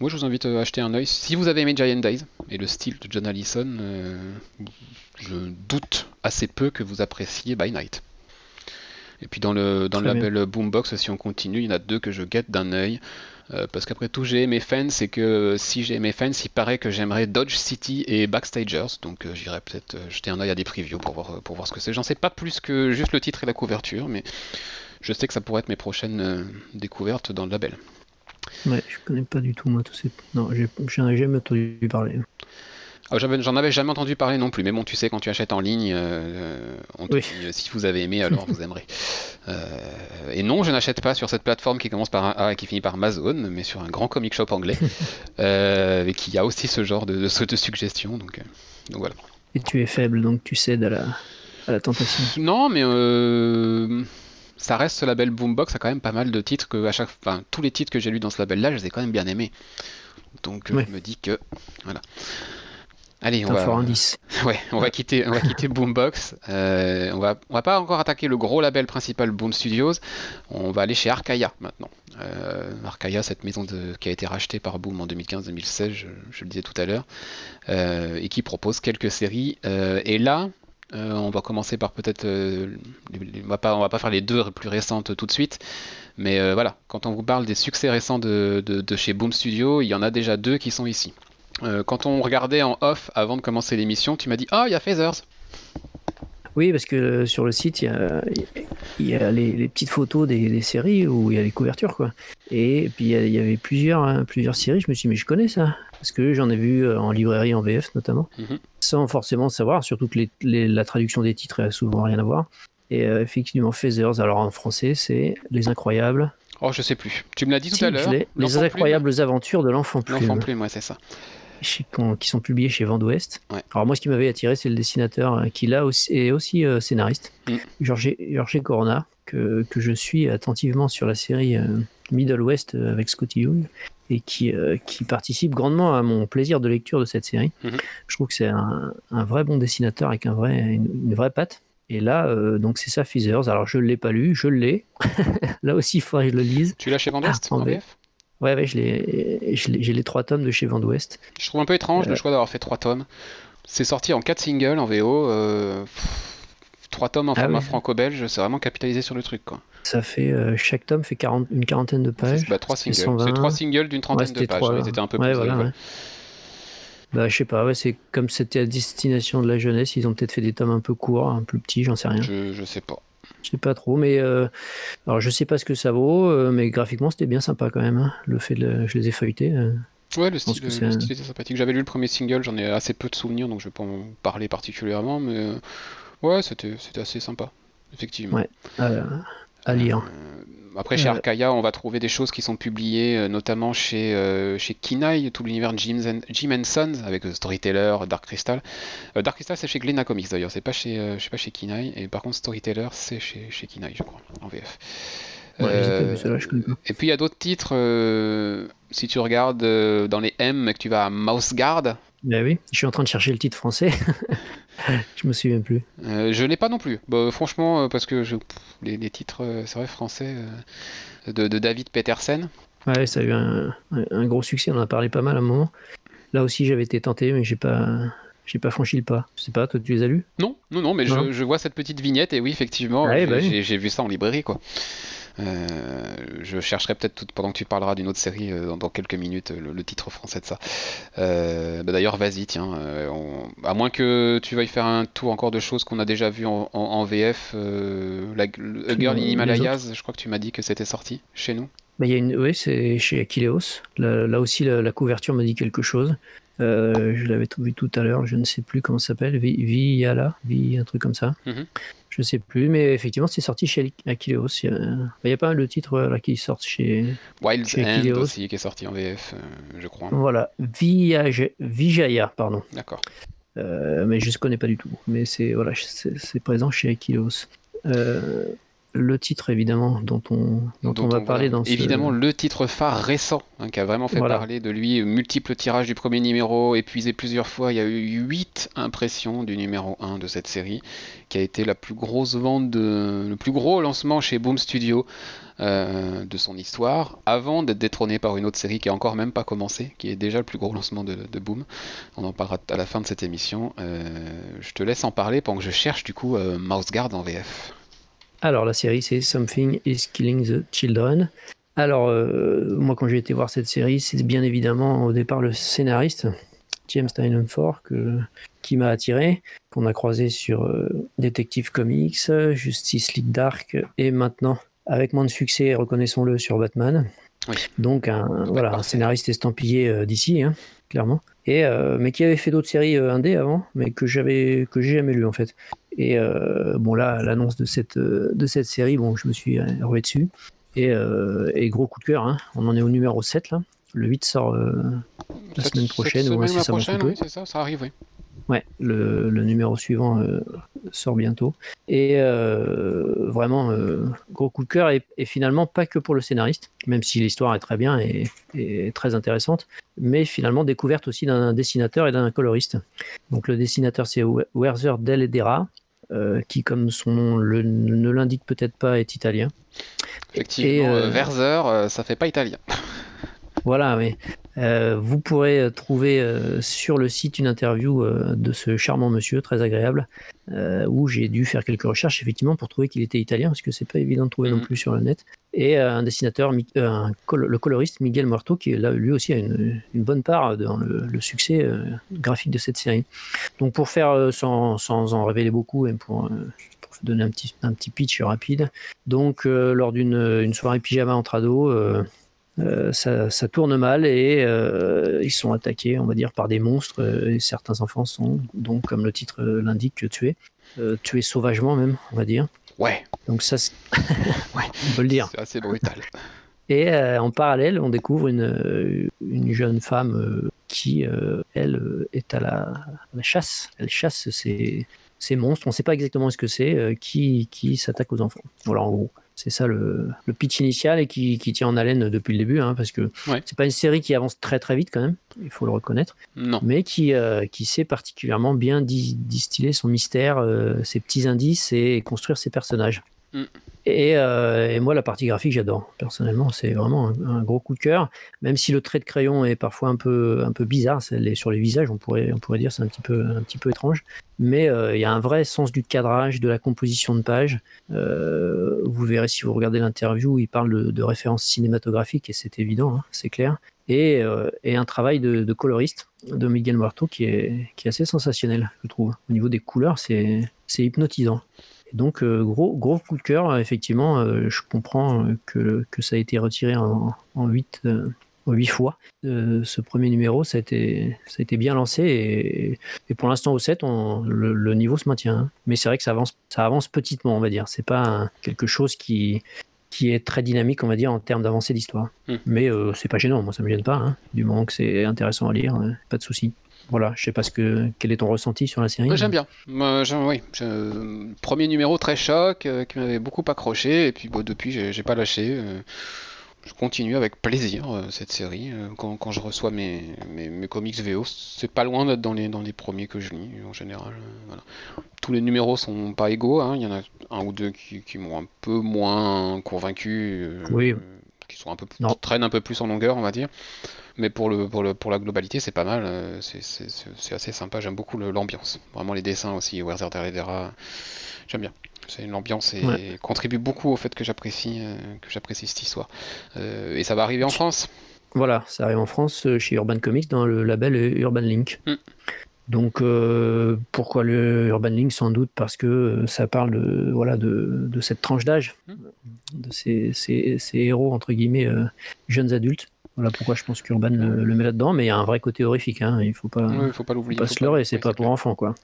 Moi, je vous invite à acheter un œil. Si vous avez aimé Giant Days et le style de John Allison, euh, je doute assez peu que vous appréciez By Night. Et puis dans le, dans le label Boombox, si on continue, il y en a deux que je guette d'un œil. Euh, parce qu'après tout, j'ai aimé fans, c'est que si j'ai aimé fans, il paraît que j'aimerais Dodge City et Backstagers, donc euh, j'irai peut-être euh, jeter un œil à des previews pour voir, pour voir ce que c'est. J'en sais pas plus que juste le titre et la couverture, mais je sais que ça pourrait être mes prochaines découvertes dans le label. Ouais, je connais pas du tout moi tous ces. Non, j'ai jamais entendu parler. Ah, j'en avais jamais entendu parler non plus, mais bon, tu sais, quand tu achètes en ligne, euh, on te dit, euh, si vous avez aimé, alors vous aimerez. *laughs* Euh, et non, je n'achète pas sur cette plateforme qui commence par un A et qui finit par Amazon, mais sur un grand comic shop anglais, *laughs* et qui a aussi ce genre de, de, de suggestions. Donc, donc voilà. Et tu es faible, donc tu cèdes à la, à la tentation. Non, mais ça reste ce label Boombox, a quand même pas mal de titres que à chaque, enfin, tous les titres que j'ai lus dans ce label-là, je les ai quand même bien aimés. Donc je me dis que voilà. Allez, on va, *laughs* Ouais, on va quitter, on va quitter Boombox. Euh, on va, on va pas encore attaquer le gros label principal Boom Studios. On va aller chez Arcaia maintenant. Euh, Arcaia, cette maison de, qui a été rachetée par Boom en 2015-2016, je, le disais tout à l'heure, euh, et qui propose quelques séries. et là, on va commencer par peut-être, on va pas, on va pas faire les deux plus récentes tout de suite. Mais voilà, quand on vous parle des succès récents de, de, de chez Boom Studio, il y en a déjà deux qui sont ici. Euh, quand on regardait en off avant de commencer l'émission, tu m'as dit Ah, il y a Phasers. Oui, parce que euh, sur le site, il y a, les, petites photos des, séries où il y a les couvertures. quoi. Et puis il y, avait plusieurs, hein, plusieurs séries. Je me suis dit Mais je connais ça. Parce que j'en ai vu euh, en librairie, en VF notamment, mhm. sans forcément savoir, surtout que la traduction des titres a souvent rien à voir. Et effectivement, Feathers, alors en français, c'est Les Incroyables. Oh, je sais plus. Tu me l'as dit tout à l'heure. Les, Incroyables Aventures de l'Enfant Plume. L'Enfant Plume, ouais, c'est ça qui sont publiés chez Vent d'Ouest. Alors moi, ce qui m'avait attiré, c'est le dessinateur euh, qui là aussi, est aussi euh, scénariste, mm. Georges Corona, que, que, je suis attentivement sur la série euh, Middle West avec Scotty Young et qui, qui participe grandement à mon plaisir de lecture de cette série. Mm-hmm. Je trouve que c'est un, un, vrai bon dessinateur avec un vrai, une, vraie patte. Et là, donc c'est ça, Feathers. Alors je ne l'ai pas lu, je l'ai. *laughs* là aussi, il faudrait que je le lise. Tu l'as chez Vent d'Ouest ah, en VF? Ouais, ouais, j'ai les trois tomes de chez Vent d'Ouest. Je trouve un peu étrange le euh. choix d'avoir fait trois tomes. C'est sorti en quatre singles en VO. Euh, trois tomes en ah format franco-belge, c'est vraiment capitalisé sur le truc. Quoi. Ça fait euh, chaque tome fait 40, une quarantaine de pages. Bah, trois singles. C'est trois singles d'une trentaine de pages. C'était un peu plus. Bah, je sais pas, ouais, c'est comme c'était à destination de la jeunesse, ils ont peut-être fait des tomes un peu courts, un peu petits, j'en sais rien. Je, je sais pas. Je sais pas trop, mais euh, alors je sais pas ce que ça vaut, euh, mais graphiquement c'était bien sympa quand même. hein. Le fait de, le- je les ai feuilletés. euh. Ouais, le style, que le style était sympathique. J'avais lu le premier single, j'en ai assez peu de souvenirs, donc je vais pas en parler particulièrement, mais euh, ouais, c'était c'était assez sympa, effectivement. Ouais. à, à lire. Après, chez Arkaya, on va trouver des choses qui sont publiées, euh, notamment chez, euh, chez Kinaï, tout l'univers Jim, and- Jim Sons, avec euh, Storyteller, Dark Crystal. Euh, Dark Crystal, c'est chez Glénat Comics d'ailleurs, c'est pas chez, pas chez Kinaï, et par contre, Storyteller, c'est chez, chez Kinaï, je crois, en VF. Ouais, pas je et puis il y a d'autres titres, si tu regardes dans les M, et que tu vas à Mouse Guard, Ben oui, je suis en train de chercher le titre français. *laughs* je me souviens plus. Euh, je l'ai pas non plus. Bah, franchement, euh, parce que je, les, les titres, euh, c'est vrai, français, euh, de, de David Petersen. Ouais, ça a eu un, gros succès, on en a parlé pas mal à un moment. Là aussi j'avais été tenté, mais j'ai pas, j'ai pas franchi le pas. Je sais pas, toi tu les as lus? Non, non, non, mais Non. je, je vois cette petite vignette et oui, effectivement, Ouais, bah oui. j'ai vu ça en librairie, quoi. Euh, je chercherai peut-être pendant que tu parleras d'une autre série euh, dans, dans quelques minutes le, le titre français de ça. Euh, bah, D'ailleurs, vas-y, tiens. on- à moins que tu veuilles faire un tour encore de choses qu'on a déjà vues en, en- en VF. la, le- Girl in Himalayas, je crois que tu m'as dit que c'était sorti chez nous. Bah, il y a une... Oui, c'est chez Aquileos. Là, là aussi, la, la couverture me dit quelque chose. Euh, je l'avais vu tout à l'heure, je ne sais plus comment ça s'appelle. Vi- Viala, Vi, un truc comme ça. Mhm. Je sais plus, mais effectivement, c'est sorti chez Aquileos. Il y a, bah, a pas mal de titres euh, là, qui sortent chez. Wild's Chez End aussi, qui est sorti en VF, euh, je crois. Voilà, Viage- Vijaya, pardon. D'accord. Euh, mais je ne connais pas du tout. Mais c'est voilà, c'est présent chez Aquileos. Euh, le titre, évidemment, dont on, dont on va parler dans ce... Évidemment, le titre phare récent, hein, qui a vraiment fait Voilà. parler de lui, multiples tirages du premier numéro, épuisé plusieurs fois. Il y a eu 8 impressions du numéro 1 de cette série, qui a été la plus grosse vente, de, le plus gros lancement chez Boom Studio euh, de son histoire, avant d'être détrôné par une autre série qui a encore même pas commencé, qui est déjà le plus gros lancement de, de Boom. On en parlera à la fin de cette émission. Euh, je te laisse en parler pendant que je cherche du coup euh, Mouse Guard en VF. Alors, la série, c'est Something is Killing the Children. Alors, euh, moi, quand j'ai été voir cette série, c'est bien évidemment au départ le scénariste, James Tynion Ford, que, qui m'a attiré, qu'on a croisé sur euh, Detective Comics, Justice League Dark, et maintenant, avec moins de succès, reconnaissons-le, sur Batman. Oui. Donc, un, voilà, un scénariste estampillé euh, d'ici, hein, clairement. Et, mais qui avait fait d'autres séries indé avant, mais que j'avais que j'ai jamais lu en fait. Et euh, bon là, l'annonce de cette euh, de cette série, bon, je me suis euh, rué dessus. Et, et gros coup de cœur, hein. on en est au numéro 7 là. Le 8 sort La semaine prochaine, semaine ouais, la ça prochaine, oui, c'est ça, ça arrive, oui. Ouais, le, le numéro suivant euh, sort bientôt. Et euh, vraiment, euh, gros coup de cœur. Et, et finalement, pas que pour le scénariste, même si l'histoire est très bien et, et très intéressante, mais finalement découverte aussi d'un dessinateur et d'un coloriste. Donc le dessinateur, c'est We- Werther Del Edera, qui, comme son nom le- ne l'indique peut-être pas, est italien. Effectivement, Et, euh, euh, euh, ça fait pas italien. Voilà, oui. Euh, vous pourrez euh, trouver euh, sur le site une interview euh, de ce charmant monsieur, très agréable, où j'ai dû faire quelques recherches effectivement pour trouver qu'il était italien, parce que c'est pas évident de trouver non Mhm. plus sur le net. Et un dessinateur, Mi- un col- le coloriste Miguel Muerto, qui là, lui aussi a une, une bonne part dans le, le succès graphique de cette série. Donc pour faire, sans, sans en révéler beaucoup, et pour, donner un petit, un petit pitch rapide, donc euh, lors d'une une soirée pyjama entre ados, euh, euh, ça, ça tourne mal et euh, ils sont attaqués, on va dire, par des monstres. euh, et certains enfants sont, donc, comme le titre l'indique, tués. Tués sauvagement même, on va dire. Ouais, Donc ça, c'est- *laughs* Ouais. on peut le dire. c'est assez brutal. Et en parallèle, on découvre une, une jeune femme qui, elle, est à la, à la chasse. Elle chasse ces, ces monstres. On ne sait pas exactement ce que c'est, euh, qui, qui s'attaque aux enfants. Voilà, en gros. C'est ça le, le pitch initial et qui, qui tient en haleine depuis le début, hein, parce que Ouais. c'est pas une série qui avance très très vite quand même, il faut le reconnaître, Non. mais qui, euh, qui sait particulièrement bien di- distiller son mystère, euh, ses petits indices et construire ses personnages. Mm. Et, euh, et moi, la partie graphique, j'adore. Personnellement, c'est vraiment un, gros coup de cœur. Même si le trait de crayon est parfois un peu, un peu bizarre, sur les visages, on pourrait, on pourrait dire c'est un petit peu, un petit peu étrange. Mais euh, il y a un vrai sens du cadrage, de la composition de pages. Euh, vous verrez si vous regardez l'interview, il parle de, références cinématographiques et c'est évident, hein, c'est clair. et, un travail de, coloriste de Miguel Muerto qui est, qui est assez sensationnel, je trouve. Au niveau des couleurs, c'est hypnotisant. Donc, gros, gros coup de cœur, effectivement, je comprends que, que, ça a été retiré en, en 8 huit fois. Euh, ce premier numéro, ça a été, bien lancé et, pour l'instant au 7, on, le, niveau se maintient. Hein. Mais c'est vrai que ça avance, ça avance petitement, on va dire. C'est pas quelque chose qui, qui est très dynamique, on va dire, en termes d'avancée d'histoire. Hmm. Mais euh, c'est pas gênant, moi ça me gêne pas. Hein. Du moment que c'est intéressant à lire, euh, pas de souci. Voilà, je sais pas ce que, quel est ton ressenti sur la série. J'aime bien. Moi, oui, premier numéro très choc qui m'avait beaucoup accroché et puis bon, depuis j'ai pas lâché je continue avec plaisir euh, cette série. Euh, quand, quand, je reçois mes, mes, comics VO, c'est pas loin d'être dans les, dans les premiers que je lis en général. Euh, voilà. Tous les numéros sont pas égaux. Hein. Il y en a un ou deux qui, qui m'ont un peu moins convaincu. oui. Qui sont un peu traînent un peu plus en longueur, on va dire. Mais pour, le, pour, le, pour la globalité, c'est pas mal. C'est assez sympa. J'aime beaucoup l'ambiance. Vraiment les dessins aussi. Werther J'aime bien. C'est une ambiance et contribue beaucoup au fait que j'apprécie euh, que j'apprécie cette histoire. Euh, et ça va arriver en France. Voilà, ça arrive en France euh, chez Urban Comics dans le label Urban Link. Mm. Donc pourquoi le Urban Link? Sans doute parce que ça parle de, voilà, de, de cette tranche d'âge, mm. de ces, ces, ces, héros, entre guillemets, jeunes adultes. Voilà pourquoi je pense qu'Urban le, met là-dedans, mais il y a un vrai côté horrifique. Hein. Il faut pas, faut pas l'oublier. Pas se leurrer, c'est pas pour enfants quoi.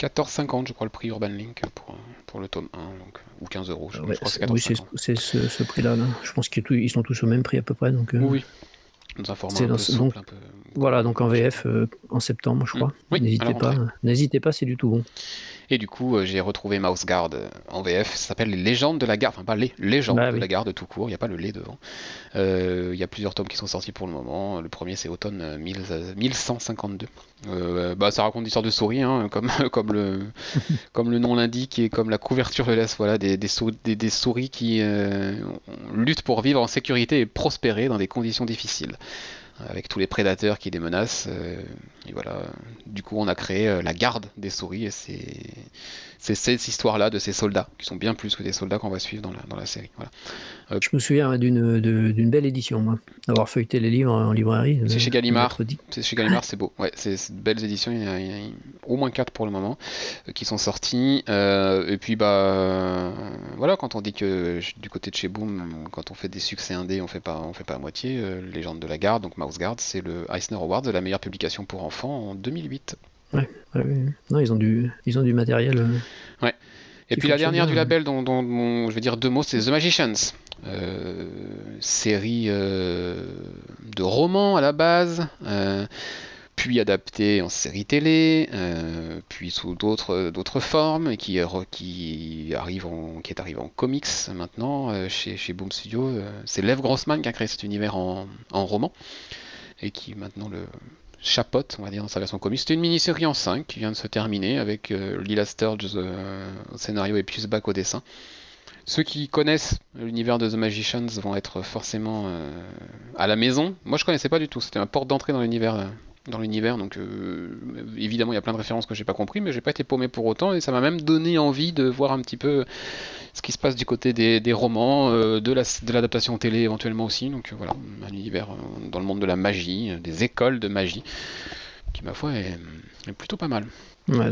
14,50 mm, je crois le prix Urban Link pour, pour le tome 1, donc, ou 15 euros. Je, crois c'est Oui, c'est ce, prix-là. Je pense qu'ils sont tous au même prix à peu près. Donc, euh, oui, dans un format un, peu donc, un peu... Voilà, donc en VF euh, en septembre, je crois. Mm. N'hésitez pas, n'hésitez pas, c'est du tout bon. Et du coup, euh, j'ai retrouvé Mouse Guard euh, en VF. Ça s'appelle Les légendes de la garde. Enfin, pas les légendes bah de la garde tout court. Il n'y a pas le lait devant. Euh, il y a plusieurs tomes qui sont sortis pour le moment. Le premier, c'est automne 1152. bah, ça raconte l'histoire de souris, hein, *laughs* comme, comme, le, *laughs* comme le nom l'indique et comme la couverture le laisse. Voilà, des, des, des, souris qui luttent pour vivre en sécurité et prospérer dans des conditions difficiles avec tous les prédateurs qui les menacent. et voilà, du coup, on a créé la garde des souris et c'est c'est cette histoire-là de ces soldats, qui sont bien plus que des soldats qu'on va suivre dans la, dans la série. Voilà. Euh, je me souviens d'une, belle édition, moi, d'avoir feuilleté les livres en librairie. C'est chez Gallimard. C'est chez Gallimard, c'est beau. Ouais, c'est, de belles éditions, il y, a, au moins quatre pour le moment euh, qui sont sortis. Euh, et puis, bah, voilà, quand on dit que du côté de chez Boom, quand on fait des succès indés, on fait pas, on fait pas à moitié. Légende de la garde, donc Mouse Guard, c'est le Eisner Award de la meilleure publication pour enfants en 2008. Ouais, non, ils ont du, ils ont du matériel. Euh, ouais. Et puis la dernière du label dont, je vais dire deux mots, c'est The Magicians. Euh, série euh, de romans à la base, puis adaptée en série télé, puis sous d'autres d'autres formes, et qui, qui, arrive en, qui est arrivé en comics maintenant chez, chez Boom Studio. c'est Lev Grossman qui a créé cet univers en, en roman, et qui maintenant le, chapote, on va dire, dans sa version comique. C'était une mini-série en 5 qui vient de se terminer avec euh, Lila Sturge euh, au scénario et Pius Bach au dessin. Ceux qui connaissent l'univers de The Magicians vont être forcément euh, à la maison. Moi, je connaissais pas du tout. C'était ma porte d'entrée dans l'univers dans l'univers. Donc euh, évidemment, il y a plein de références que j'ai pas compris, mais j'ai pas été paumé pour autant et ça m'a même donné envie de voir un petit peu ce qui se passe du côté des, romans, euh, de, la, de l'adaptation télé éventuellement aussi. Donc euh, voilà, un univers dans le monde de la magie, des écoles de magie, qui ma foi est, plutôt pas mal. Ouais,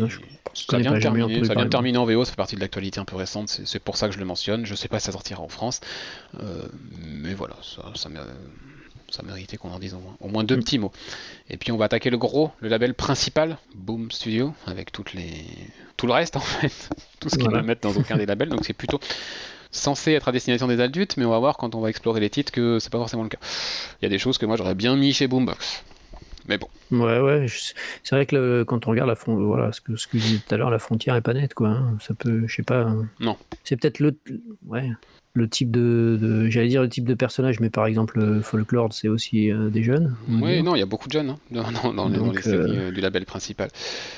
ça vient, de terminer, ça vient de terminer en VO, ça fait partie de l'actualité un peu récente, c'est, pour ça que je le mentionne. Je sais pas si ça sortira en France, mais voilà, ça, ça ça méritait qu'on en dise au moins, deux mm. petits mots. Et puis on va attaquer le gros, le label principal, Boom Studio, avec toutes les... tout le reste *laughs* en fait, tout ce qu'ils va mettre dans aucun des labels, donc c'est plutôt censé être à destination des adultes, mais on va voir quand on va explorer les titres que c'est pas forcément le cas. Il y a des choses que moi j'aurais bien mis chez Boombox. Mais bon. Ouais, ouais. C'est vrai que quand on regarde la voilà, ce que, ce que je disais tout à l'heure, la frontière est pas nette, quoi. Hein. Ça peut, je sais pas. Hein. Non. C'est peut-être le, ouais, le type de, j'allais dire le type de personnage, mais par exemple euh, Folklore, c'est aussi euh, des jeunes. Oui, non, il y a beaucoup de jeunes hein, dans, dans, les séries euh, du label principal.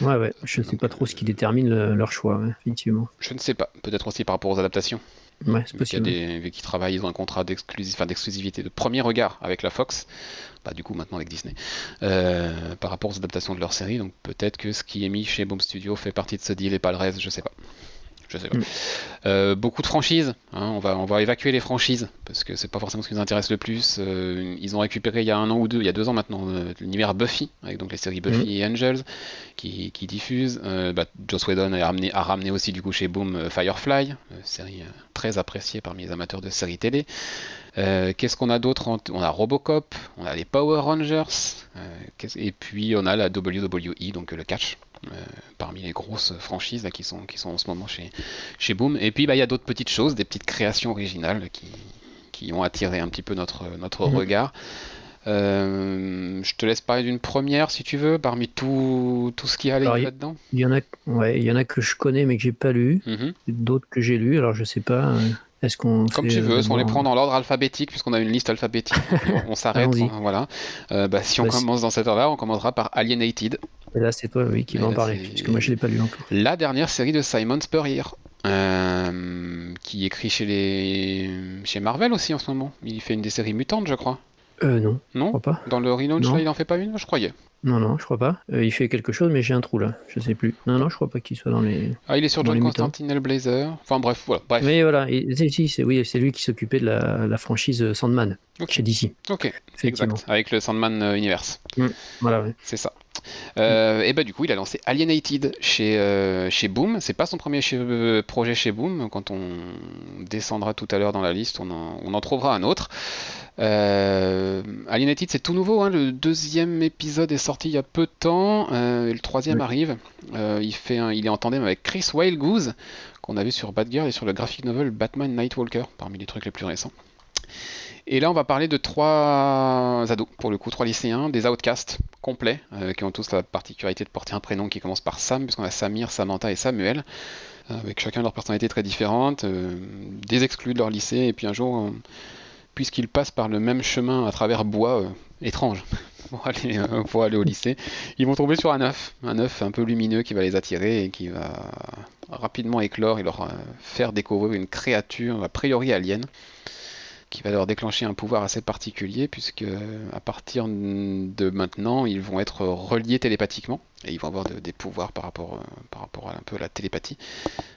Ouais, ouais. Je ne sais pas trop ce qui détermine leur choix, effectivement. Je ne sais pas. Peut-être aussi par rapport aux adaptations. Ouais, c'est possible. Il y a des qui travaillent, ils ont un contrat d'exclusivité de premier regard avec la Fox, pas du coup maintenant avec Disney, par rapport aux adaptations de leur série. Donc peut-être que ce qui est mis chez Boom Studio fait partie de ce deal et pas le reste, je sais pas. Je sais pas. Euh, beaucoup de franchises, hein, on, va, on va évacuer les franchises, parce que c'est pas forcément ce qui nous intéresse le plus. Euh, ils ont récupéré il y a un an ou deux, il y a deux ans maintenant, euh, l'univers Buffy, avec donc les séries Buffy et Angels, qui, qui diffusent. bah, Joss Whedon a ramené, a ramené aussi du coup chez Boom Firefly, série très appréciée parmi les amateurs de séries télé. Qu'est-ce qu'on a d'autre On a Robocop, on a les Power Rangers, et puis on a la WWE, donc le catch. Euh, parmi les grosses franchises là, qui, sont, qui sont en ce moment chez, chez Boom. Et puis bah, il y a d'autres petites choses, des petites créations originales qui, qui ont attiré un petit peu notre, notre mhm. regard. Euh, je te laisse parler d'une première si tu veux, parmi tout, tout ce qui a là-dedans. Il y en a, ouais, il y en a que je connais mais que j'ai pas lu, mhm. d'autres que j'ai lu. Alors je sais pas. Euh, est-ce qu'on comme tu veux, on les prend dans l'ordre alphabétique puisqu'on a une liste alphabétique. on *laughs* s'arrête, voilà. bah, si on bah, commence dans cet ordre-là, on commencera par Alienated. Et là, c'est toi, oui, qui va en parler, puisque moi, je l'ai pas lu encore. La dernière série de Simon Spurrier, euh, qui écrit chez les chez Marvel aussi en ce moment. Il fait une des séries mutantes, je crois. Euh, non. Non. crois pas. Dans le là, il en fait pas une, je croyais. Non, non, je crois pas. Euh, il fait quelque chose, mais j'ai un trou là. Je sais plus. Non, non, je crois pas qu'il soit dans les. Ah, il est sur John Constantine Blazer. Enfin, bref, voilà. Bref. Mais voilà, c'est oui, lui qui s'occupait de la, la, franchise Sandman chez DC. Ok, exact. Avec le Sandman Universe. Mm, voilà, ouais. C'est ça. Euh, et bah du coup, il a lancé Alienated chez, euh, chez Boom. C'est pas son premier euh, projet chez Boom. Quand on descendra tout à l'heure dans la liste, on en, trouvera un autre. Alienated, c'est tout nouveau. Hein. Le deuxième épisode est sorti il y a peu de temps. et le troisième arrive. il, fait il est en tandem avec Chris Goose qu'on a vu sur Bad Girl et sur le graphic novel Batman Nightwalker, parmi les trucs les plus récents. Et là, on va parler de trois ados, pour le coup, trois lycéens, des outcasts complets, euh, qui ont tous la particularité de porter un prénom qui commence par Sam, puisqu'on a Samir, Samantha et Samuel, euh, avec chacun leur personnalité très différente, euh, des exclus de leur lycée, et puis un jour, puisqu'ils passent par le même chemin à travers bois étrange *laughs* pour aller, pour aller au lycée, ils vont tomber sur un œuf, un œuf un peu lumineux qui va les attirer et qui va rapidement éclore et leur faire découvrir une créature a priori alien qui va leur déclencher un pouvoir assez particulier, puisque à partir de maintenant, ils vont être reliés télépathiquement, et ils vont avoir des pouvoirs par rapport, euh, par rapport à un peu à la télépathie.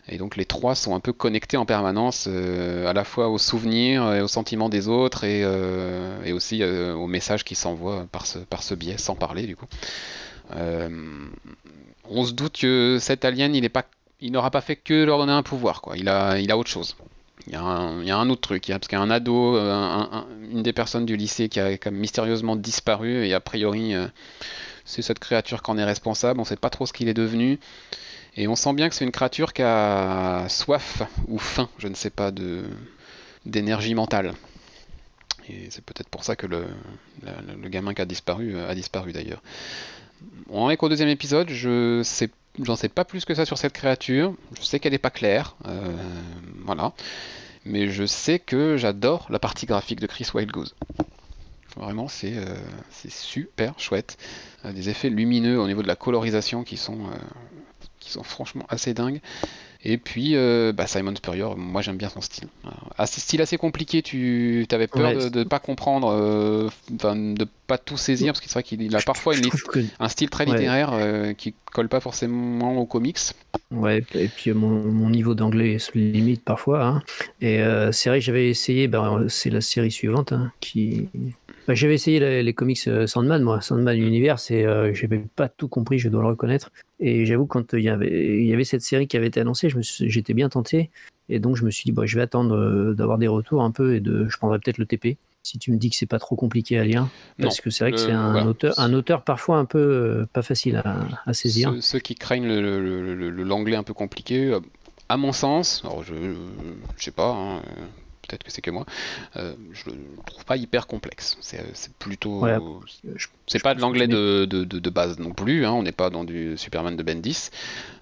Et donc les trois sont un peu connectés en permanence, euh, à la fois aux souvenirs et aux sentiments des autres, et, euh, et aussi aux messages qui s'envoient par ce, par ce biais, sans parler du coup. on se doute que cet alien, il est pas n'aura pas fait que leur donner un pouvoir, quoi. Il a, il a autre chose. Il y, a un, autre truc, parce qu'il y a un ado, euh, une des personnes du lycée qui a mystérieusement disparu, et a priori, euh, c'est cette créature qui en est responsable, on ne sait pas trop ce qu'il est devenu, et on sent bien que c'est une créature qui a soif ou faim, je ne sais pas, d'énergie mentale. Et c'est peut-être pour ça que le, le, gamin qui a disparu euh, a disparu d'ailleurs. On est qu'au deuxième épisode, je sais j'en sais pas plus que ça sur cette créature. Je sais qu'elle n'est pas claire. Voilà mais je sais que j'adore la partie graphique de Chris Wildgoose. Vraiment, c'est euh, super chouette. Euh, des effets lumineux au niveau de la colorisation qui sont, euh, qui sont franchement assez dingues. Et puis euh, bah, Simon Spurrier, moi j'aime bien son style. Un style assez compliqué, tu avais peur de ne pas comprendre, euh, de pas tout saisir, parce que c'est vrai qu'il a parfois un style très littéraire euh, qui colle pas forcément aux comics. Ouais, et puis mon, niveau d'anglais se limite parfois. Hein. Et c'est vrai que j'avais essayé, ben, c'est la série suivante hein, qui, bah, j'avais essayé les, comics euh, Sandman, moi, Sandman Universe, et euh, j'avais pas tout compris, je dois le reconnaître. Et j'avoue, quand il y, avait, il y avait cette série qui avait été annoncée, j'étais bien tenté. Et donc, je me suis dit, bah, je vais attendre euh, d'avoir des retours un peu et de, je prendrai peut-être le TP. Si tu me dis que c'est pas trop compliqué à lire, parce que c'est vrai que c'est un, auteur, un auteur parfois un peu pas facile à, saisir. Ceux, qui craignent l'anglais un peu compliqué, à mon sens, alors je, je sais pas, hein, peut-être que c'est que moi, euh, je le trouve pas hyper complexe. C'est euh, plutôt. c'est pas de l'anglais de, de, base non plus, hein. on n'est pas dans du Superman de Bendis.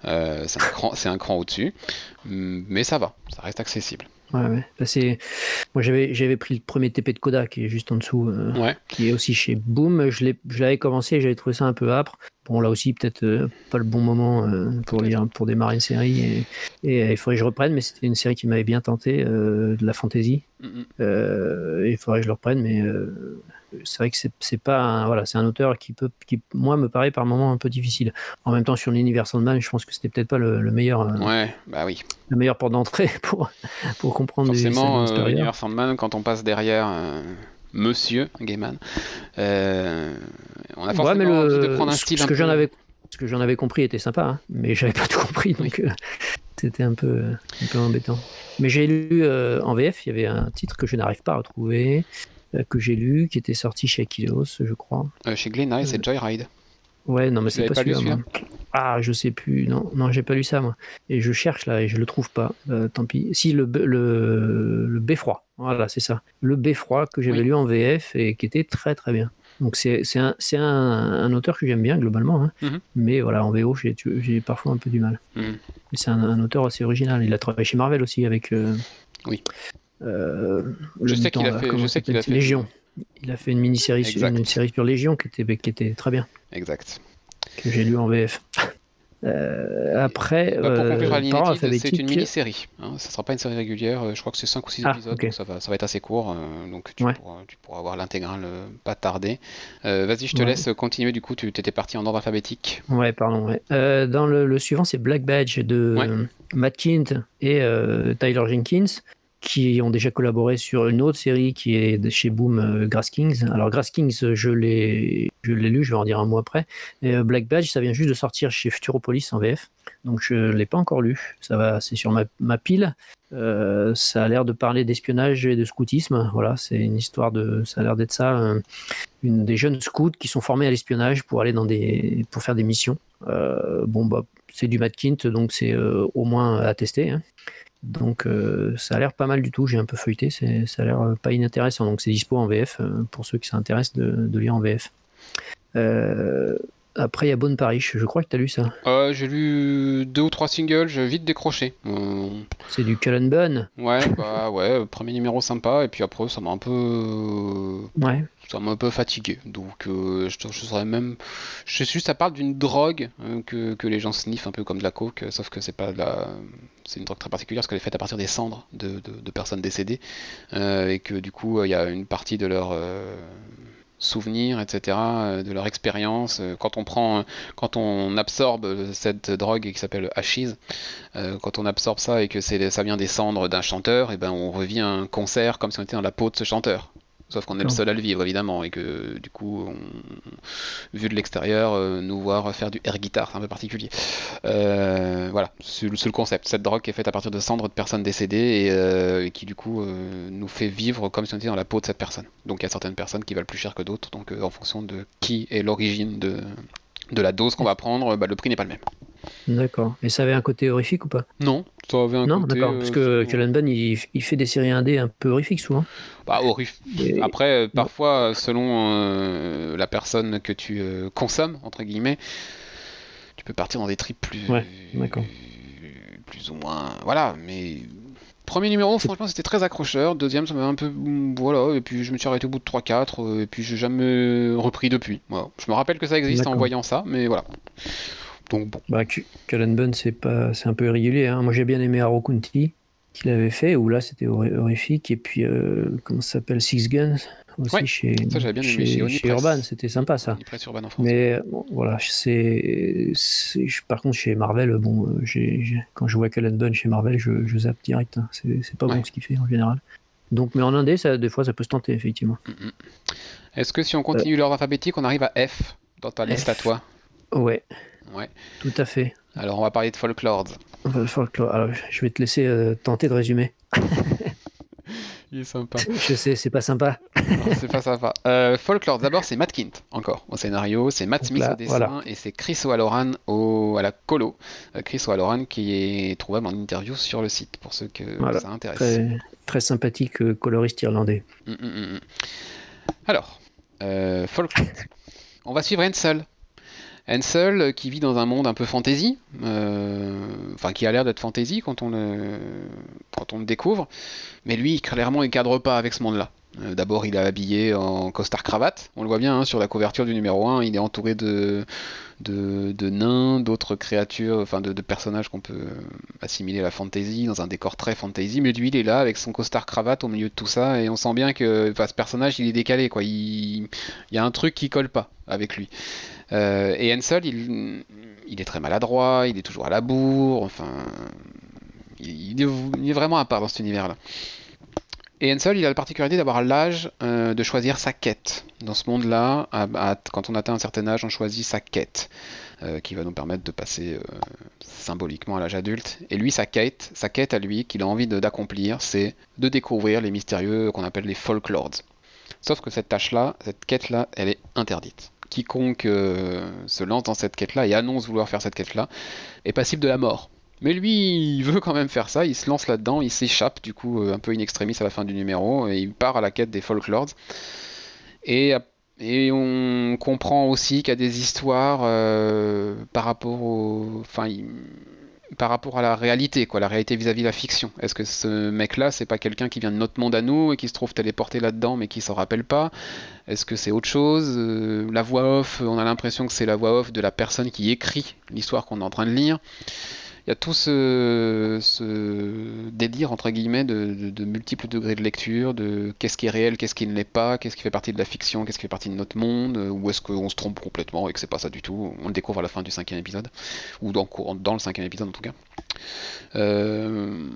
Euh, c'est un cran, un cran au-dessus. Mais ça va, ça reste accessible. Ouais, ouais. Bah, moi, j'avais, j'avais pris le premier TP de Koda qui est juste en dessous, euh, qui est aussi chez Boom. Je, je l'avais commencé j'avais trouvé ça un peu âpre. Bon, là aussi, peut-être euh, pas le bon moment euh, pour, lire, pour démarrer une série. Et, il faudrait que je reprenne, mais c'était une série qui m'avait bien tenté, de la fantasy. il faudrait que je le reprenne, mais c'est vrai que c'est pas un, voilà, c'est un auteur qui peut, qui moi me paraît par moments un peu difficile. En même temps, sur l'univers Sandman, je pense que c'était peut-être pas le, meilleur. Euh, ouais, bah oui. Le meilleur port d'entrée *laughs* pour pour comprendre. Forcément, l'univers Sandman, quand on passe derrière. Monsieur Gaiman, on a forcément envie de prendre un style ce que j'en avais ce que j'en avais compris était sympa, hein, mais j'avais pas *laughs* tout compris, donc c'était un peu, un peu embêtant. Mais j'ai lu en VF, il y avait un titre que je n'arrive pas à retrouver. Euh, que j'ai lu, qui était sorti chez Aquileos, je crois. Euh, chez Glenn, c'est euh, Joyride. Ouais, non, mais c'est pas, pas celui-là. Ah, je sais plus. Non, non, j'ai pas lu ça moi. Et je cherche là et je le trouve pas. tant pis. Si le le, le beffroi. Voilà, c'est ça. Le beffroi que j'avais lu en VF et qui était très très bien. Donc c'est un, un, un, auteur que j'aime bien globalement, hein. Mhm. mais voilà en VO j'ai parfois un peu du mal. Mhm. C'est un, auteur assez original. Il a travaillé chez Marvel aussi avec. oui. Euh, je sais qu'il a fait, je sais qu'il a fait Légion. Il a fait une mini-série sur, une série sur Légion qui était, qui était très bien. Exact. Que j'ai lu en VF. Euh, après, bah, pour conclure euh, c'est une mini-série. Hein, ça ne sera pas une série régulière. Je crois que c'est 5 ou 6 ah, épisodes, donc ça va, ça va être assez court. donc tu, pourras, tu pourras voir l'intégrale pas tarder. Vas-y, je te laisse continuer. Du coup, tu étais parti en ordre alphabétique. Ouais, pardon. dans le, le suivant, c'est Black Badge de Matt Kint et Tyler Jenkins qui ont déjà collaboré sur une autre série qui est chez Boom, euh, Grass Kings. Alors Grass Kings, je l'ai, lu, je vais en dire un mot après. Euh, Black Badge, ça vient juste de sortir chez Futuropolis en VF, donc je l'ai pas encore lu. Ça va, c'est sur ma, pile. Euh, ça a l'air de parler d'espionnage et de scoutisme. Voilà, c'est une histoire de, ça a l'air d'être ça, des jeunes scouts qui sont formés à l'espionnage pour aller dans des, pour faire des missions. bon bah, c'est du Matt Kint, donc c'est au moins attesté. Hein. Donc euh, ça a l'air pas mal du tout, j'ai un peu feuilleté, ça a l'air euh, pas inintéressant. Donc c'est dispo en VF euh, pour ceux qui s'intéressent de, lire en VF. après il y a Bonne Paris, je crois que tu as lu ça. j'ai lu deux ou trois singles, j'ai vite décroché. C'est du Cullen Bunn Ouais, bah ouais, premier numéro sympa, et puis après ça m'a un peu... Ouais ça m'a un peu fatigué. Donc je, je serais même. Je suis ça parle d'une drogue que, que, les gens sniffent un peu comme de la coke, sauf que c'est pas de c'est une drogue très particulière parce qu'elle est faite à partir des cendres de, personnes décédées euh, et que du coup il y a une partie de leur euh, souvenirs, etc., euh, de leur expérience. Quand on prend, quand on absorbe cette drogue qui s'appelle hashish, quand on absorbe ça et que ça vient des cendres d'un chanteur, et ben on revit un concert comme si on était dans la peau de ce chanteur. Sauf qu'on est le seul à le vivre, évidemment, et que du coup, vu de l'extérieur, euh, nous voir faire du air guitar, c'est un peu particulier. Euh, voilà, c'est le, concept. Cette drogue est faite à partir de cendres de personnes décédées et, euh, qui, du coup, nous fait vivre comme si on était dans la peau de cette personne. Donc, il y a certaines personnes qui valent plus cher que d'autres, donc en fonction de qui est l'origine de, de la dose qu'on va prendre, bah, le prix n'est pas le même. D'accord. Et ça avait un côté horrifique ou pas? Non, un non, d'accord, parce que Cullen il, il, fait des séries indé un peu horrifiques souvent. Bah, horrifique. Après, euh, parfois, selon euh, la personne que tu euh, consommes, entre guillemets, tu peux partir dans des trips plus. Ouais, d'accord. Plus ou moins. Voilà, mais. Premier numéro, franchement, c'était très accrocheur. Deuxième, ça m'a un peu. Voilà, et puis je me suis arrêté au bout de 3-4, et puis j'ai jamais repris depuis. Voilà. Je me rappelle que ça existe en voyant ça, mais voilà. Donc bon. Bah, Cullen Bunn, c'est pas, c'est un peu irrégulier. Hein. Moi, j'ai bien aimé Arrow County qu'il avait fait, où là, c'était horrifique. Et puis, euh, comment ça s'appelle Six Guns aussi chez, ça, bien aimé chez, Urban, c'était sympa ça. Urban en Mais voilà, c'est, par contre chez Marvel, bon, euh, quand je vois Cullen Bunn chez Marvel, je, je zappe direct. Hein. C'est, pas bon ce qu'il fait en général. Donc, mais en indé, ça, des fois, ça peut se tenter effectivement. Mm, mm. Est-ce que si on continue l'ordre alphabétique, on arrive à F dans ta liste à toi? Ouais. Ouais. Tout à fait. Alors, on va parler de Folklore. Folklore. Alors, je vais te laisser euh, tenter de résumer. *laughs* Il est sympa. Je sais, c'est pas sympa. c'est pas sympa. Euh, Folklore, d'abord, c'est Matt Kint, encore, au scénario. C'est Matt Smith au dessin et c'est Chris O'Halloran au, à la colo. Euh, Chris O'Halloran qui est trouvable en interview sur le site, pour ceux que ça intéresse. Très, sympathique coloriste irlandais. Hum, hum, hum, Alors, Folklore. On va suivre Ansel, Ansel euh, qui vit dans un monde un peu fantasy, euh, enfin qui a l'air d'être fantasy quand on le découvre, mais lui clairement il cadre pas avec ce monde-là. Euh, d'abord, il est habillé en costard cravate. On le voit bien hein, sur la couverture du numéro 1. Il est entouré de, nains, d'autres créatures, enfin de, personnages qu'on peut assimiler à la fantasy, dans un décor très fantasy. Mais lui, il est là avec son costard cravate au milieu de tout ça. Et on sent bien que ce personnage, il est décalé. Quoi. Il, y a un truc qui colle pas avec lui. Euh, et Ansel, il, il est très maladroit, il est toujours à la bourre. Enfin, il, est, vraiment à part dans cet univers-là. Et Ansel, il a la particularité d'avoir l'âge euh, de choisir sa quête. Dans ce monde-là, quand on atteint un certain âge, on choisit sa quête, euh, qui va nous permettre de passer symboliquement à l'âge adulte. Et lui, sa quête, sa quête à lui, qu'il a envie d'accomplir, c'est de découvrir les mystérieux qu'on appelle les folklords. Sauf que cette tâche-là, cette quête-là, elle est interdite. Quiconque se lance dans cette quête-là et annonce vouloir faire cette quête-là est passible de la mort. Mais lui, il veut quand même faire ça, il se lance là-dedans, il s'échappe du coup euh, un peu in extremis à la fin du numéro, et il part à la quête des Folklords. Et, on comprend aussi qu'il y a des histoires euh, par rapport au... Enfin, par rapport à la réalité, quoi, la réalité vis-à-vis de la fiction. Est-ce que ce mec-là, c'est pas quelqu'un qui vient de notre monde à nous et qui se trouve téléporté là-dedans mais qui s'en rappelle pas? Est-ce que c'est autre chose euh, La voix off, on a l'impression que c'est la voix off de la personne qui écrit l'histoire qu'on est en train de lire y a tout ce, ce, délire entre guillemets de, multiples degrés de lecture, de qu'est-ce qui est réel, qu'est-ce qui ne l'est pas, qu'est-ce qui fait partie de la fiction, qu'est-ce qui fait partie de notre monde, euh, ou est-ce qu'on se trompe complètement et que c'est pas ça du tout. On le découvre à la fin du cinquième épisode, ou dans, le cinquième épisode en tout cas. Euh,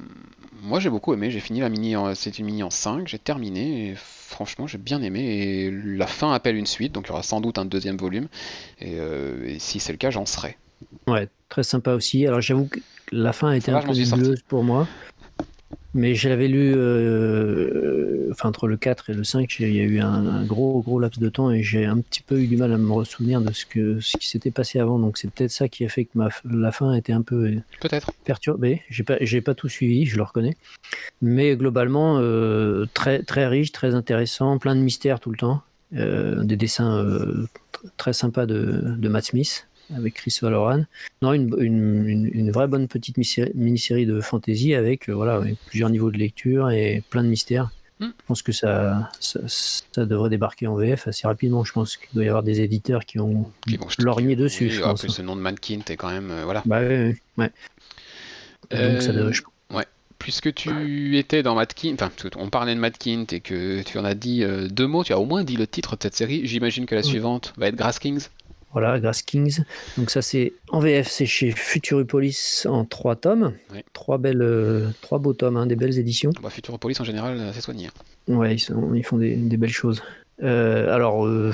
moi j'ai beaucoup aimé, j'ai fini la mini, c'est une mini en 5, j'ai terminé et franchement j'ai bien aimé et la fin appelle une suite, donc il y aura sans doute un deuxième volume et, euh, et si c'est le cas j'en serai. Ouais, très sympa aussi. Alors j'avoue que la fin a été un peu nébuleuse pour moi. Mais je l'avais lu, euh, enfin entre le 4 et le 5, il y a eu un, gros gros laps de temps et j'ai un petit peu eu du mal à me souvenir de ce, que, ce qui s'était passé avant. Donc c'est peut-être ça qui a fait que ma, la fin a été un peu peut-être perturbée. J'ai pas, j'ai pas tout suivi, je le reconnais. Mais globalement, euh, très, très riche, très intéressant, plein de mystères tout le temps. Euh, des dessins très sympas de, de Matt Smith avec Chris Valoran. Non, une, une, une, vraie bonne petite mini-série de fantasy avec, euh, voilà, plusieurs niveaux de lecture et plein de mystères. Hmm. Je pense que ça, ça, devrait débarquer en VF assez rapidement. Je pense qu'il doit y avoir des éditeurs qui ont lorgné dessus. je pense. ce nom de Mankint est quand même. Euh, voilà. Bah oui, ouais. Donc ça devrait, ouais. Puisque tu étais dans Matkint, enfin, on parlait de Matkint et que tu en as dit euh, deux mots, tu as au moins dit le titre de cette série. J'imagine que la suivante va être Grass Kings. Voilà, Grass Kings. Donc ça c'est en VF, c'est chez Futuropolis en trois tomes. Trois belles, euh, trois beaux tomes, hein, des belles éditions. Bah, Futuropolis en général, c'est soigné. Hein. Ouais, ils, font des, belles choses. Euh, alors, euh,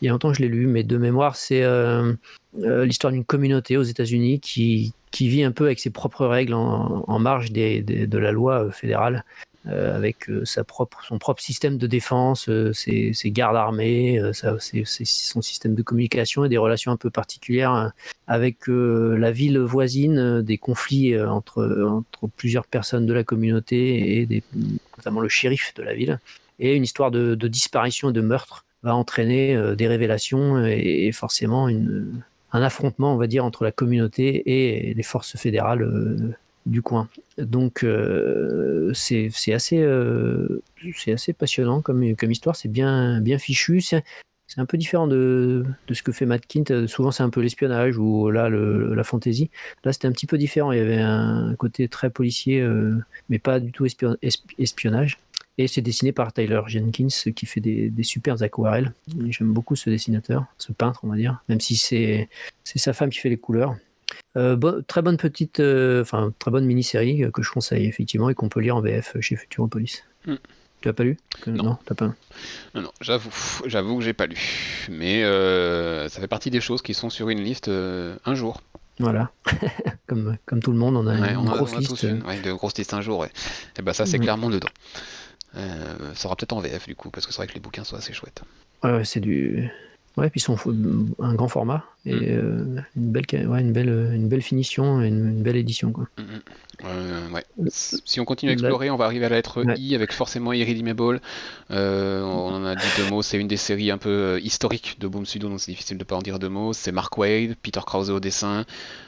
il y a longtemps que je l'ai lu, mais de mémoire, c'est l'histoire d'une communauté aux États-Unis qui, qui vit un peu avec ses propres règles en, marge des, de la loi fédérale. Euh, avec euh, sa propre, son propre système de défense, euh, ses, gardes armés, son système de communication et des relations un peu particulières avec la ville voisine, des conflits entre, plusieurs personnes de la communauté et notamment le shérif de la ville, et une histoire de, disparition et de meurtre va entraîner des révélations et, forcément un affrontement, on va dire, entre la communauté et les forces fédérales du coin. Donc euh, c'est assez, euh, assez passionnant comme, comme histoire, c'est bien, bien fichu. C'est un peu différent de, de, ce que fait Matt Kint. Souvent, c'est un peu l'espionnage ou là, la fantasy. Là, c'était un petit peu différent. Il y avait un côté très policier, euh, mais pas du tout espionnage. Et c'est dessiné par Tyler Jenkins, qui fait des, des super aquarelles. J'aime beaucoup ce dessinateur, ce peintre, on va dire, même si c'est sa femme qui fait les couleurs. Euh, très bonne petite, euh, enfin très bonne mini-série que je conseille effectivement et qu'on peut lire en VF chez Futuropolis. Mm. Tu as pas lu? Non, t'as pas. Non, non, j'avoue, j'avoue que j'ai pas lu, mais euh, ça fait partie des choses qui sont sur une liste un jour. Voilà, *laughs* comme, comme tout le monde, on a une grosse liste. de grosses listes un jour, et ben ça c'est mm. clairement dedans. ça sera peut-être en VF du coup, parce que c'est vrai que les bouquins sont assez chouettes. Ouais, c'est du, Ouais, puis ils sont un grand format Et mm. une, belle, ouais, une, belle, une belle finition et une, belle édition. Quoi. Mm, euh, ouais. Si on continue à explorer, on va arriver à la lettre I avec forcément Irredeemable. Euh, on en a dit deux mots. C'est une des séries un peu euh, historiques de Boom Studio, donc c'est difficile de ne pas en dire deux mots. C'est Mark Wade, Peter Krause au dessin.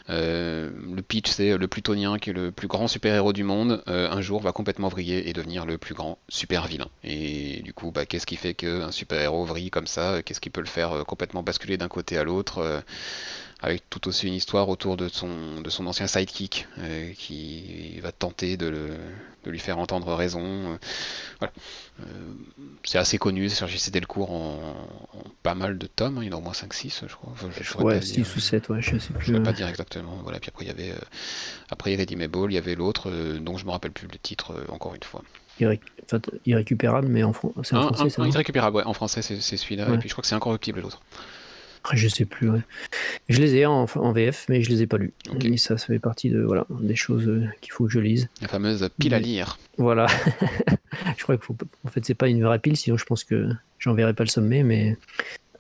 Euh, le pitch, c'est le Plutonien qui est le plus grand super-héros du monde. un jour, va complètement vriller et devenir le plus grand super-vilain. Et du coup, bah, qu'est-ce qui fait qu'un super-héros vrille comme ça? Qu'est-ce qui peut le faire complètement basculer d'un côté à l'autre? Avec tout aussi une histoire autour de son, de son ancien sidekick euh, qui va tenter de, le, de, lui faire entendre raison. Euh, voilà. Euh, c'est assez connu, c'est J.C. Delcourt en, en, pas mal de tomes, hein. il y en a au moins 5-6 je crois. je ouais, 6 ou 7, ouais, je sais plus. Je ne pas dire exactement. Voilà. Puis après il y avait après Irredeemable, il y avait l'autre dont je me rappelle plus le titre encore une fois. irrécupérable, mais en, c'est en français. Un, irrécupérable, ouais, en français c'est celui-là, et puis je crois que c'est incorruptible l'autre. Je sais plus. Je les ai en, VF, mais je les ai pas lus. ça, ça fait partie de voilà des choses euh, qu'il faut que je lise. La fameuse pile à lire. Voilà. *laughs* je crois qu'il faut. En fait, c'est pas une vraie pile, sinon je pense que j'enverrai pas le sommet, mais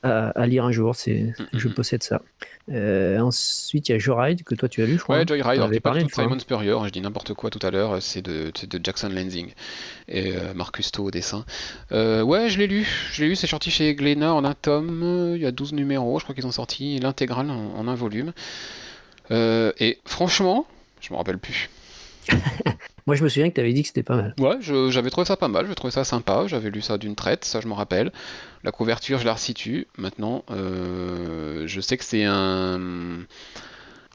à, lire un jour. C'est, je possède ça. Euh, ensuite, il y a Joyride que toi tu as lu, je crois. Ouais, Joyride. Alors, parlé de Simon Spurrier. Je dis n'importe quoi tout à l'heure. C'est de, de, Jackson Lansing et euh, Marcus To au dessin. Euh, ouais, je l'ai lu. Je l'ai lu. C'est sorti chez Glénat en un tome. Il y a 12 numéros. Je crois qu'ils ont sorti l'intégrale en, en, un volume. et franchement, je me rappelle plus. *laughs* Moi, je me souviens que tu avais dit que c'était pas mal. Ouais, j'avais trouvé ça pas mal, je trouvais ça sympa, j'avais lu ça d'une traite, ça je me rappelle. La couverture, je la resitue. Maintenant, euh, je sais que c'est un,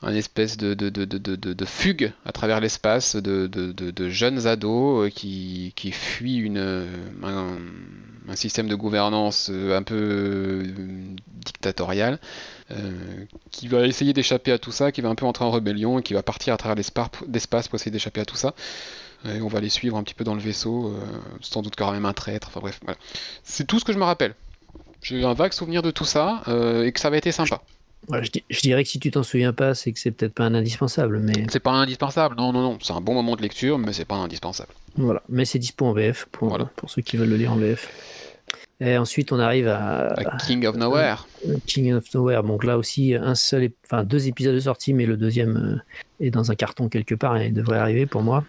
un espèce de, de, de, de, fugue à travers l'espace de, jeunes ados euh, qui, qui fuient une, un, un, système de gouvernance euh, un peu dictatorial, qui va essayer d'échapper à tout ça, qui va un peu entrer en rébellion et qui va partir à travers l'espace pour essayer d'échapper à tout ça. Et on va les suivre un petit peu dans le vaisseau, sans doute quand même un traître, enfin bref. C'est tout ce que je me rappelle. J'ai un vague souvenir de tout ça et que ça avait été sympa je, dirais que si tu t'en souviens pas, c'est que c'est peut-être pas un indispensable, mais. C'est pas un indispensable, non, non, non. C'est un bon moment de lecture, mais c'est pas indispensable. Voilà, mais c'est dispo en VF pour, pour ceux qui veulent le lire en VF. Et ensuite, on arrive à, King of Nowhere. King of Nowhere. Donc là aussi, un seul, enfin deux épisodes de sortie, mais le deuxième euh, est dans un carton quelque part et devrait arriver pour moi.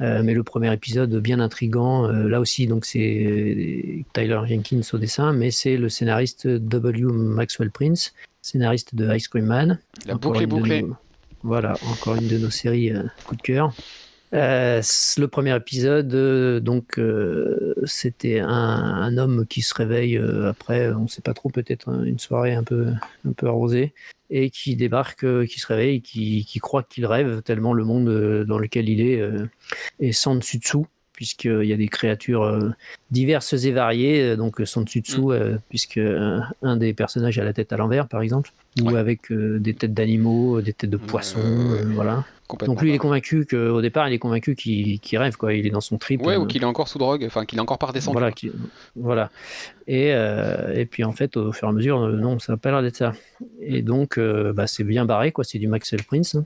Euh, mais le premier épisode bien intrigant. Euh, là aussi, donc c'est Tyler Jenkins au dessin, mais c'est le scénariste W. Maxwell Prince scénariste de Ice Cream Man. La boucle est bouclée. Voilà, encore une de nos séries euh, coup de cœur. Euh, le premier épisode, euh, donc c'était un, homme qui se réveille après, on ne sait pas trop, peut-être une soirée un peu, un peu arrosée, et qui débarque, qui se réveille, qui, qui croit qu'il rêve tellement le monde dans lequel il est est sans dessus dessous puisqu'il y a des créatures euh, diverses et variées, euh, donc sans dessus dessous, mm. puisque un, des personnages a la tête à l'envers, par exemple, ou avec euh, des têtes d'animaux, des têtes de poissons, voilà. Donc lui, il est convaincu qu'au départ, il est convaincu qu'il rêve, quoi. Il est dans son trip. Ouais, ou qu'il est encore sous drogue, enfin qu'il est encore par descente. Voilà, voilà. Et, et puis en fait, au fur et à mesure, non, ça n'a pas l'air d'être ça. Et donc, bah, c'est bien barré, quoi. C'est du Maxwell Prince. Hein.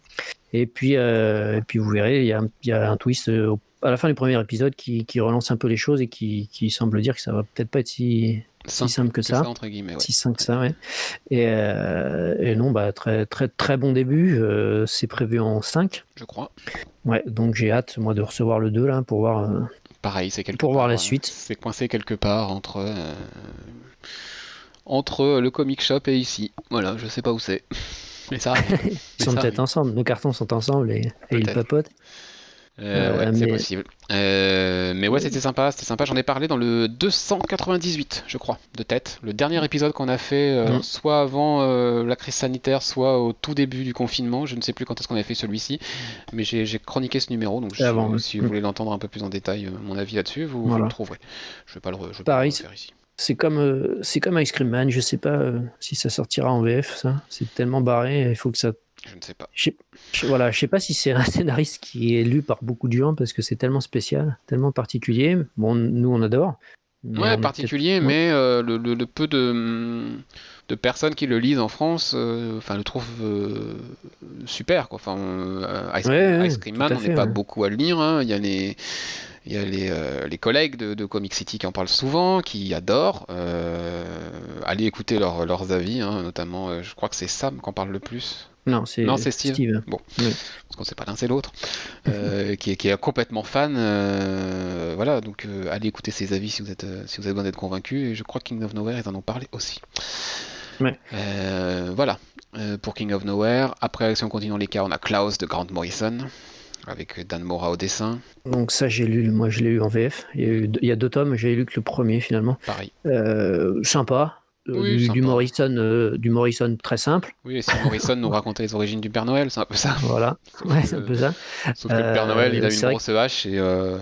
Et puis, et puis vous verrez, il y a, y a, un twist au à la fin du premier épisode qui, relance un peu les choses et qui, semble dire que ça va peut-être pas être si, simple que ça. Si simple que ça, ouais. Euh, et, non, bah, très, très, très bon début. Euh, c'est prévu en 5. Je crois. Ouais, donc j'ai hâte, moi, de recevoir le 2 là pour voir. Euh, Pareil, c'est quelque Pour voir la suite. C'est coincé quelque part entre. Entre le comic shop et ici. Voilà, je sais pas où c'est. *laughs* Mais ça. *laughs* ils sont peut-être ensemble. Nos cartons sont ensemble et, et ils papotent. Euh, ouais, c'est possible. Euh, mais ouais, c'était sympa, c'était sympa. J'en ai parlé dans le 298, je crois, de tête. Le dernier épisode qu'on a fait, euh, mm. soit avant la crise sanitaire, soit au tout début du confinement. Je ne sais plus quand est-ce qu'on avait fait celui-ci, mais j'ai chroniqué ce numéro. Donc, si vous mm. voulez l'entendre un peu plus en détail, mon avis là-dessus, vous, le trouverez. Je vais pas le, je vais pas le faire ici. C'est comme, c'est comme Ice Cream Man. Je sais pas si ça sortira en VF. Ça, c'est tellement barré. Il faut que ça je ne sais pas. Je, voilà, je sais pas si c'est un *laughs* scénariste qui est lu par beaucoup de gens parce que c'est tellement spécial, tellement particulier. Bon, nous on adore. Ouais, particulier, mais euh, le, peu de, de, personnes qui le lisent en France, euh, enfin, le trouvent euh, super. Quoi. Enfin, Ice, Cream Man, on n'est pas beaucoup à le lire. Hein. Il y a les Il y a les, collègues de, Comic City qui en parlent souvent, qui adorent. allez écouter leurs avis, hein, notamment, je crois que c'est Sam qui en parle le plus. Non, c'est Steve. Bon, parce qu'on sait pas l'un c'est l'autre, euh, *laughs* qui, est complètement fan. Euh, voilà, donc euh, allez écouter ses avis si vous êtes si vous avez besoin d'être convaincu. Et je crois que King of Nowhere ils en ont parlé aussi. voilà pour King of Nowhere. Après, si on continue dans les cas, on a Klaus de Grant Morrison avec Dan Mora au dessin. Donc ça j'ai lu, moi je l'ai eu en VF. Il y, a il y a deux tomes, j'ai lu que le premier finalement. Pareil. sympa, euh, du, Morrison, euh, du Morrison très simple. Oui, et si Morrison nous *laughs* racontait les origines du Père Noël, c'est un peu ça. Voilà, ouais, c'est un peu ça. Sauf que le Père Noël, il a une grosse hache et euh,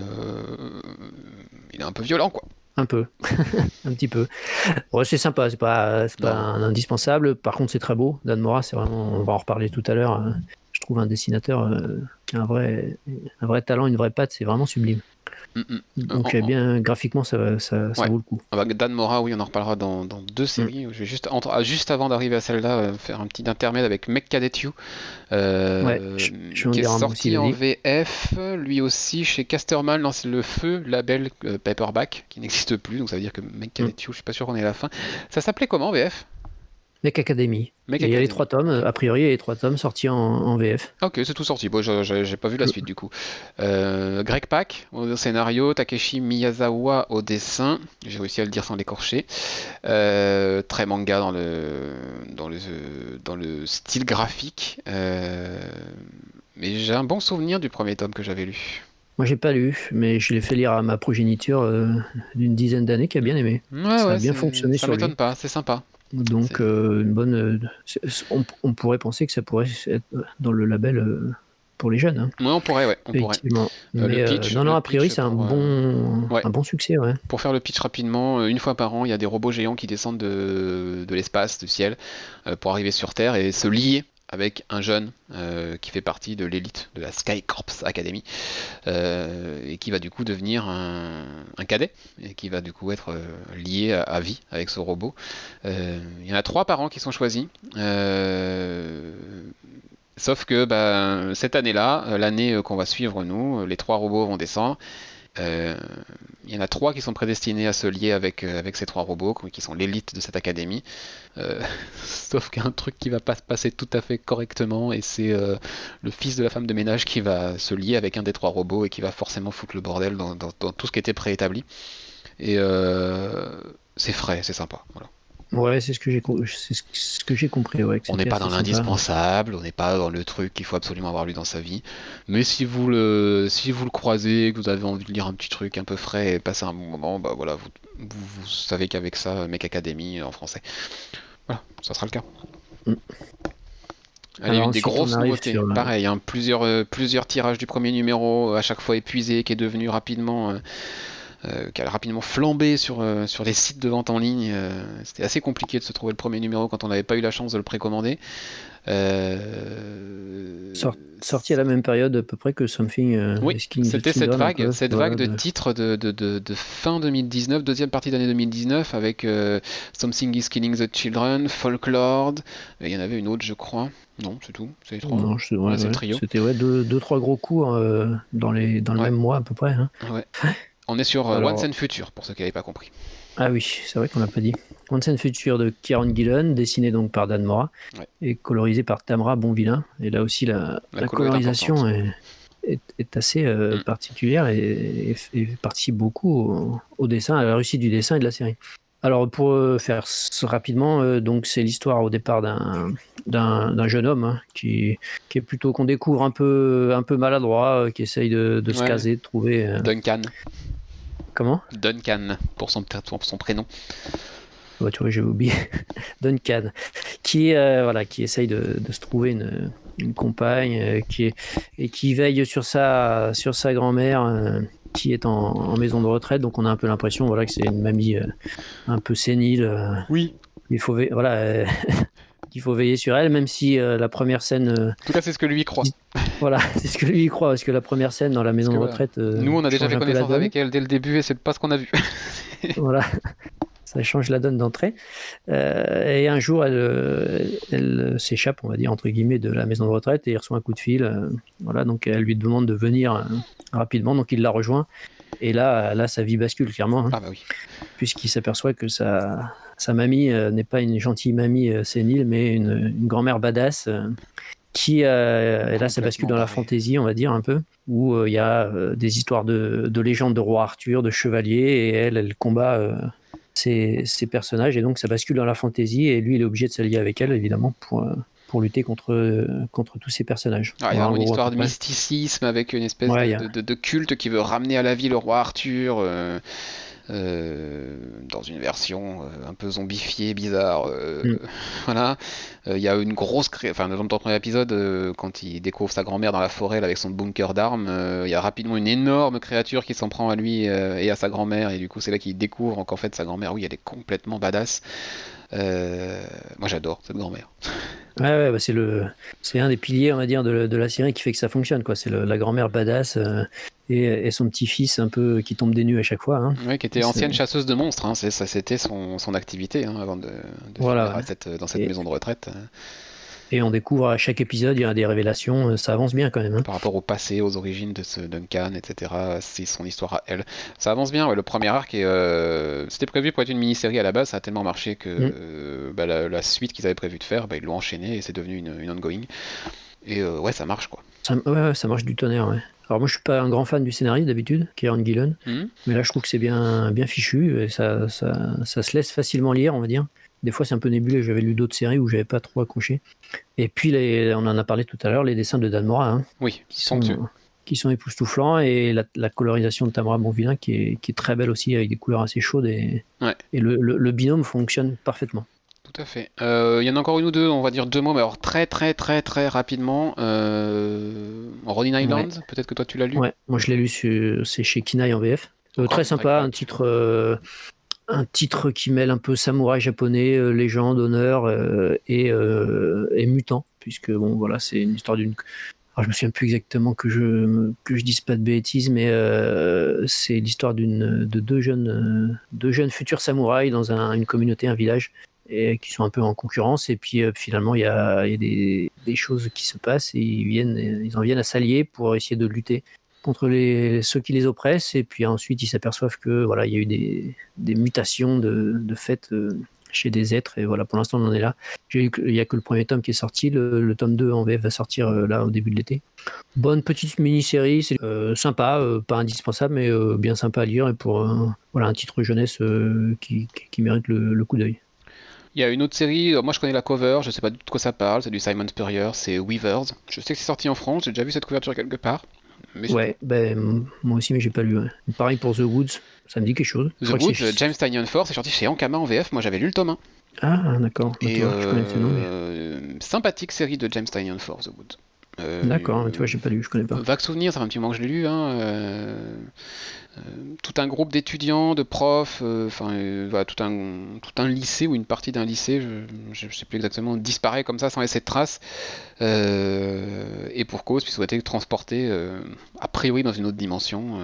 il est un peu violent, quoi. Un peu, *laughs* un petit peu. Ouais, c'est sympa, c'est pas, pas un indispensable. Par contre, c'est très beau. Dan Mora, c'est vraiment, on va en reparler tout à l'heure. Je trouve un dessinateur qui a un vrai, un vrai talent, une vraie patte, c'est vraiment sublime. Mm, mm. Donc, bien, graphiquement, ça, ça, ça vaut le coup. Ah bah, Dan Mora, oui, on en reparlera dans, dans deux séries. Mm. Je vais juste, ah, juste avant d'arriver à celle-là, euh, faire un petit intermède avec Mec Cadet euh, qui est sorti en VF, lui aussi chez Casterman, lance le feu label euh, paperback, qui n'existe plus, donc ça veut dire que Mec Cadet je suis pas sûr qu'on est à la fin. Ça s'appelait comment VF Mec Academy. il y a les trois tomes, a priori, il y a les trois tomes sortis en, VF. Ok, c'est tout sorti. Bon, j'ai pas vu la suite du coup. Euh, Greg Pak au scénario, Takeshi Miyazawa au dessin. J'ai réussi à le dire sans l'écorcher. Euh, très manga dans le, dans le, dans le style graphique. Euh, mais j'ai un bon souvenir du premier tome que j'avais lu. Moi, j'ai pas lu, mais je l'ai fait lire à ma progéniture d'une dizaine d'années qui a bien aimé. ça a bien fonctionné ça sur lui. Ça m'étonne pas, c'est sympa. Donc, euh, une bonne. Euh, on, pourrait penser que ça pourrait être dans le label euh, pour les jeunes. Hein. Oui, on pourrait, ouais. On pourrait. non, non, a priori, c'est un, bon, un bon succès. Ouais. Pour faire le pitch rapidement, une fois par an, il y a des robots géants qui descendent de, de l'espace, du ciel, pour arriver sur Terre et se lier avec un jeune euh, qui fait partie de l'élite de la Sky Corps Academy euh, et qui va du coup devenir un, cadet et qui va du coup être euh, lié à, vie avec ce robot. il y en a trois parents qui sont choisis. Sauf que bah, cette année-là, l'année qu'on va suivre nous, les trois robots vont descendre euh, il y en a trois qui sont prédestinés à se lier avec, euh, avec ces trois robots, qui sont l'élite de cette académie. Euh, *laughs* sauf qu'il y a un truc qui va pas se passer tout à fait correctement, et c'est le fils de la femme de ménage qui va se lier avec un des trois robots et qui va forcément foutre le bordel dans, dans tout ce qui était préétabli. Et c'est frais, c'est sympa. Voilà. Ouais, c'est ce que j'ai ce que j'ai compris. Ouais, on n'est pas dans l'indispensable, on n'est pas dans le truc qu'il faut absolument avoir lu dans sa vie. Mais si vous le si vous le croisez, que vous avez envie de lire un petit truc un peu frais et passer un bon moment, bah voilà, vous, vous, savez qu'avec ça, Mec Academy en français, voilà, ça sera le cas. Mm. Allez, une des grosses nouveautés. Pareil, hein, plusieurs, euh, plusieurs tirages du premier numéro, à chaque fois épuisé, qui est devenu rapidement euh, euh, qui a rapidement flambé sur, euh, sur les sites de vente en ligne. Euh, c'était assez compliqué de se trouver le premier numéro quand on n'avait pas eu la chance de le précommander. sorti à la même période à peu près que Something. oui, c'était cette vague, cette vague de, titres de, de, de, fin 2019, deuxième partie d'année 2019, avec Something is Killing the Children, Folklore. Il y en avait une autre, je crois. Non, c'est tout. C'est trois. Non, C'était ouais, deux, deux, trois gros coups dans, les, dans le même mois à peu près. Hein. *laughs* Ouais. On est sur euh, One Once Future, pour ceux qui n'avaient pas compris. Ah oui, c'est vrai qu'on l'a pas dit. Once and Future de Kieron Gillen, dessiné donc par Dan Mora et colorisé par Tamra Bonvillain. Et là aussi, la, colorisation est, est, assez euh, mm. particulière et, participe beaucoup au, dessin, à la réussite du dessin et de la série. Alors pour euh, faire rapidement, donc c'est l'histoire au départ d'un jeune homme hein, qui, qui, est plutôt qu'on découvre un peu un peu maladroit, qui essaye de, se caser, de trouver. Duncan. Comment Duncan, pour son, son prénom. Tu vois, j'ai oublié. Duncan, qui, euh, voilà, qui essaye de, se trouver une, une compagne euh, qui est, et qui veille sur sa, sur sa grand-mère euh, qui est en, maison de retraite. Donc on a un peu l'impression voilà, que c'est une mamie un peu sénile. oui. Il faut voilà, *laughs* qu'il faut veiller sur elle, même si la première scène. En tout cas, c'est ce que lui croit. *laughs* Voilà, *laughs* c'est ce que lui croit, parce que la première scène dans la maison de retraite. Euh, nous, on a déjà fait connaissance avec elle dès le début et c'est pas ce qu'on a vu. *laughs* voilà, ça change la donne d'entrée. Euh, et un jour, elle, euh, elle s'échappe, on va dire, entre guillemets, de la maison de retraite et il reçoit un coup de fil. voilà, donc elle lui demande de venir rapidement, donc il la rejoint. Et là, là, sa vie bascule clairement. Hein. ah bah oui. Puisqu'il s'aperçoit que sa, sa mamie n'est pas une gentille mamie sénile, mais une, une grand-mère badass qui et là ça bascule dans la fantaisie on va dire un peu où il y a des histoires de, de légendes de roi Arthur de chevaliers et elle elle combat ces, ces, personnages et donc ça bascule dans la fantaisie et lui il est obligé de s'allier avec elle évidemment pour pour lutter contre contre tous ces personnages ah, il y a une histoire de mysticisme avec une espèce de, de, culte qui veut ramener à la vie le roi Arthur euh, dans une version euh, un peu zombifiée, bizarre. Euh, mm. *laughs* Voilà. Il y a une grosse. Enfin, dans le premier épisode, quand il découvre sa grand-mère dans la forêt avec son bunker d'armes, il y a rapidement une énorme créature qui s'en prend à lui et à sa grand-mère. Et du coup, c'est là qu'il découvre qu'en fait, sa grand-mère, oui, elle est complètement badass. Moi, j'adore cette grand-mère. *laughs* Ouais, ouais bah c'est le, c'est un des piliers, on va dire, de, de, la série qui fait que ça fonctionne, quoi. C'est la grand-mère badass et, son petit-fils un peu qui tombe des nues à chaque fois. Hein. Oui, qui était ancienne chasseuse de monstres. Hein. Ça, c'était son, son activité hein, avant de, de voilà, cette, dans cette maison de retraite. Et on découvre à chaque épisode, il y a des révélations, euh, ça avance bien quand même. Hein. Par rapport au passé, aux origines de ce Duncan, etc. C'est son histoire à elle. Ça avance bien, le premier arc, euh, c'était prévu pour être une mini-série à la base, ça a tellement marché que mm. euh, bah, la, suite qu'ils avaient prévu de faire, bah, ils l'ont enchaîné et c'est devenu une, une ongoing. Et ouais, ça marche quoi. Ça, ouais, ça marche du tonnerre, ouais. Alors moi je suis pas un grand fan du scénario d'habitude, Kieran Gillen, hmm. mais là je trouve que c'est bien, bien fichu et ça, ça, ça, se laisse facilement lire, on va dire. Des fois c'est un peu nébuleux, j'avais lu d'autres séries où j'avais pas trop accroché. Et puis les, on en a parlé tout à l'heure, les dessins de Dan Mora, hein, oui, qui sont, qui sont époustouflants et la, colorisation de Tamara Bonvillain qui est, qui est, très belle aussi avec des couleurs assez chaudes et, et le, le binôme fonctionne parfaitement. Tout à fait. Euh, il y en a encore une ou deux, on va dire deux mots, mais alors très très très très rapidement. Euh, Ronin Island, peut-être que toi tu l'as lu. Ouais, moi je l'ai lu, c'est chez Kinaï en VF. Euh, très sympa, un titre, euh, un titre qui mêle un peu samouraï japonais, légende, honneur et, et, mutant, puisque bon voilà, c'est une histoire d'une. Alors, je me souviens plus exactement que je que je dise pas de bêtises, mais c'est l'histoire d'une de deux jeunes deux jeunes futurs samouraïs dans un, une communauté, un village et qui sont un peu en concurrence. Et puis euh, finalement, il y a, y a des, des, choses qui se passent et ils, viennent, ils en viennent à s'allier pour essayer de lutter contre les, ceux qui les oppressent. Et puis ensuite, ils s'aperçoivent que voilà, il y a eu des, mutations de, de fait euh, chez des êtres. Et voilà, pour l'instant, on en est là. Il n'y a que le premier tome qui est sorti. Le, tome 2 en VF va sortir euh, là au début de l'été. Bonne petite mini-série, c'est sympa, pas indispensable, mais bien sympa à lire. Et pour voilà, un titre jeunesse qui, mérite le, coup d'œil. Il y a une autre série, euh, moi je connais la cover, je sais pas de quoi ça parle, c'est du Simon Spurrier, c'est Weavers. Je sais que c'est sorti en France, j'ai déjà vu cette couverture quelque part. Ouais, ben, moi aussi, mais j'ai pas lu. Pareil pour The Woods, ça me dit quelque chose. The Woods, James Tynion Force, c'est sorti chez Ankama en VF, moi j'avais lu le tome 1. Ah, d'accord. Et euh, sympathique série de James Tynion Force, The Woods. Euh, D'accord, tu vois, j'ai pas lu, je connais pas. Vague souvenir, ça fait un petit moment que je l'ai lu. Hein, euh, euh, tout un groupe d'étudiants, de profs, enfin, voilà, tout, un, tout un lycée ou une partie d'un lycée, je ne sais plus exactement, disparaît comme ça sans laisser de traces. et pour cause, puisqu'ils ont été transportés a priori dans une autre dimension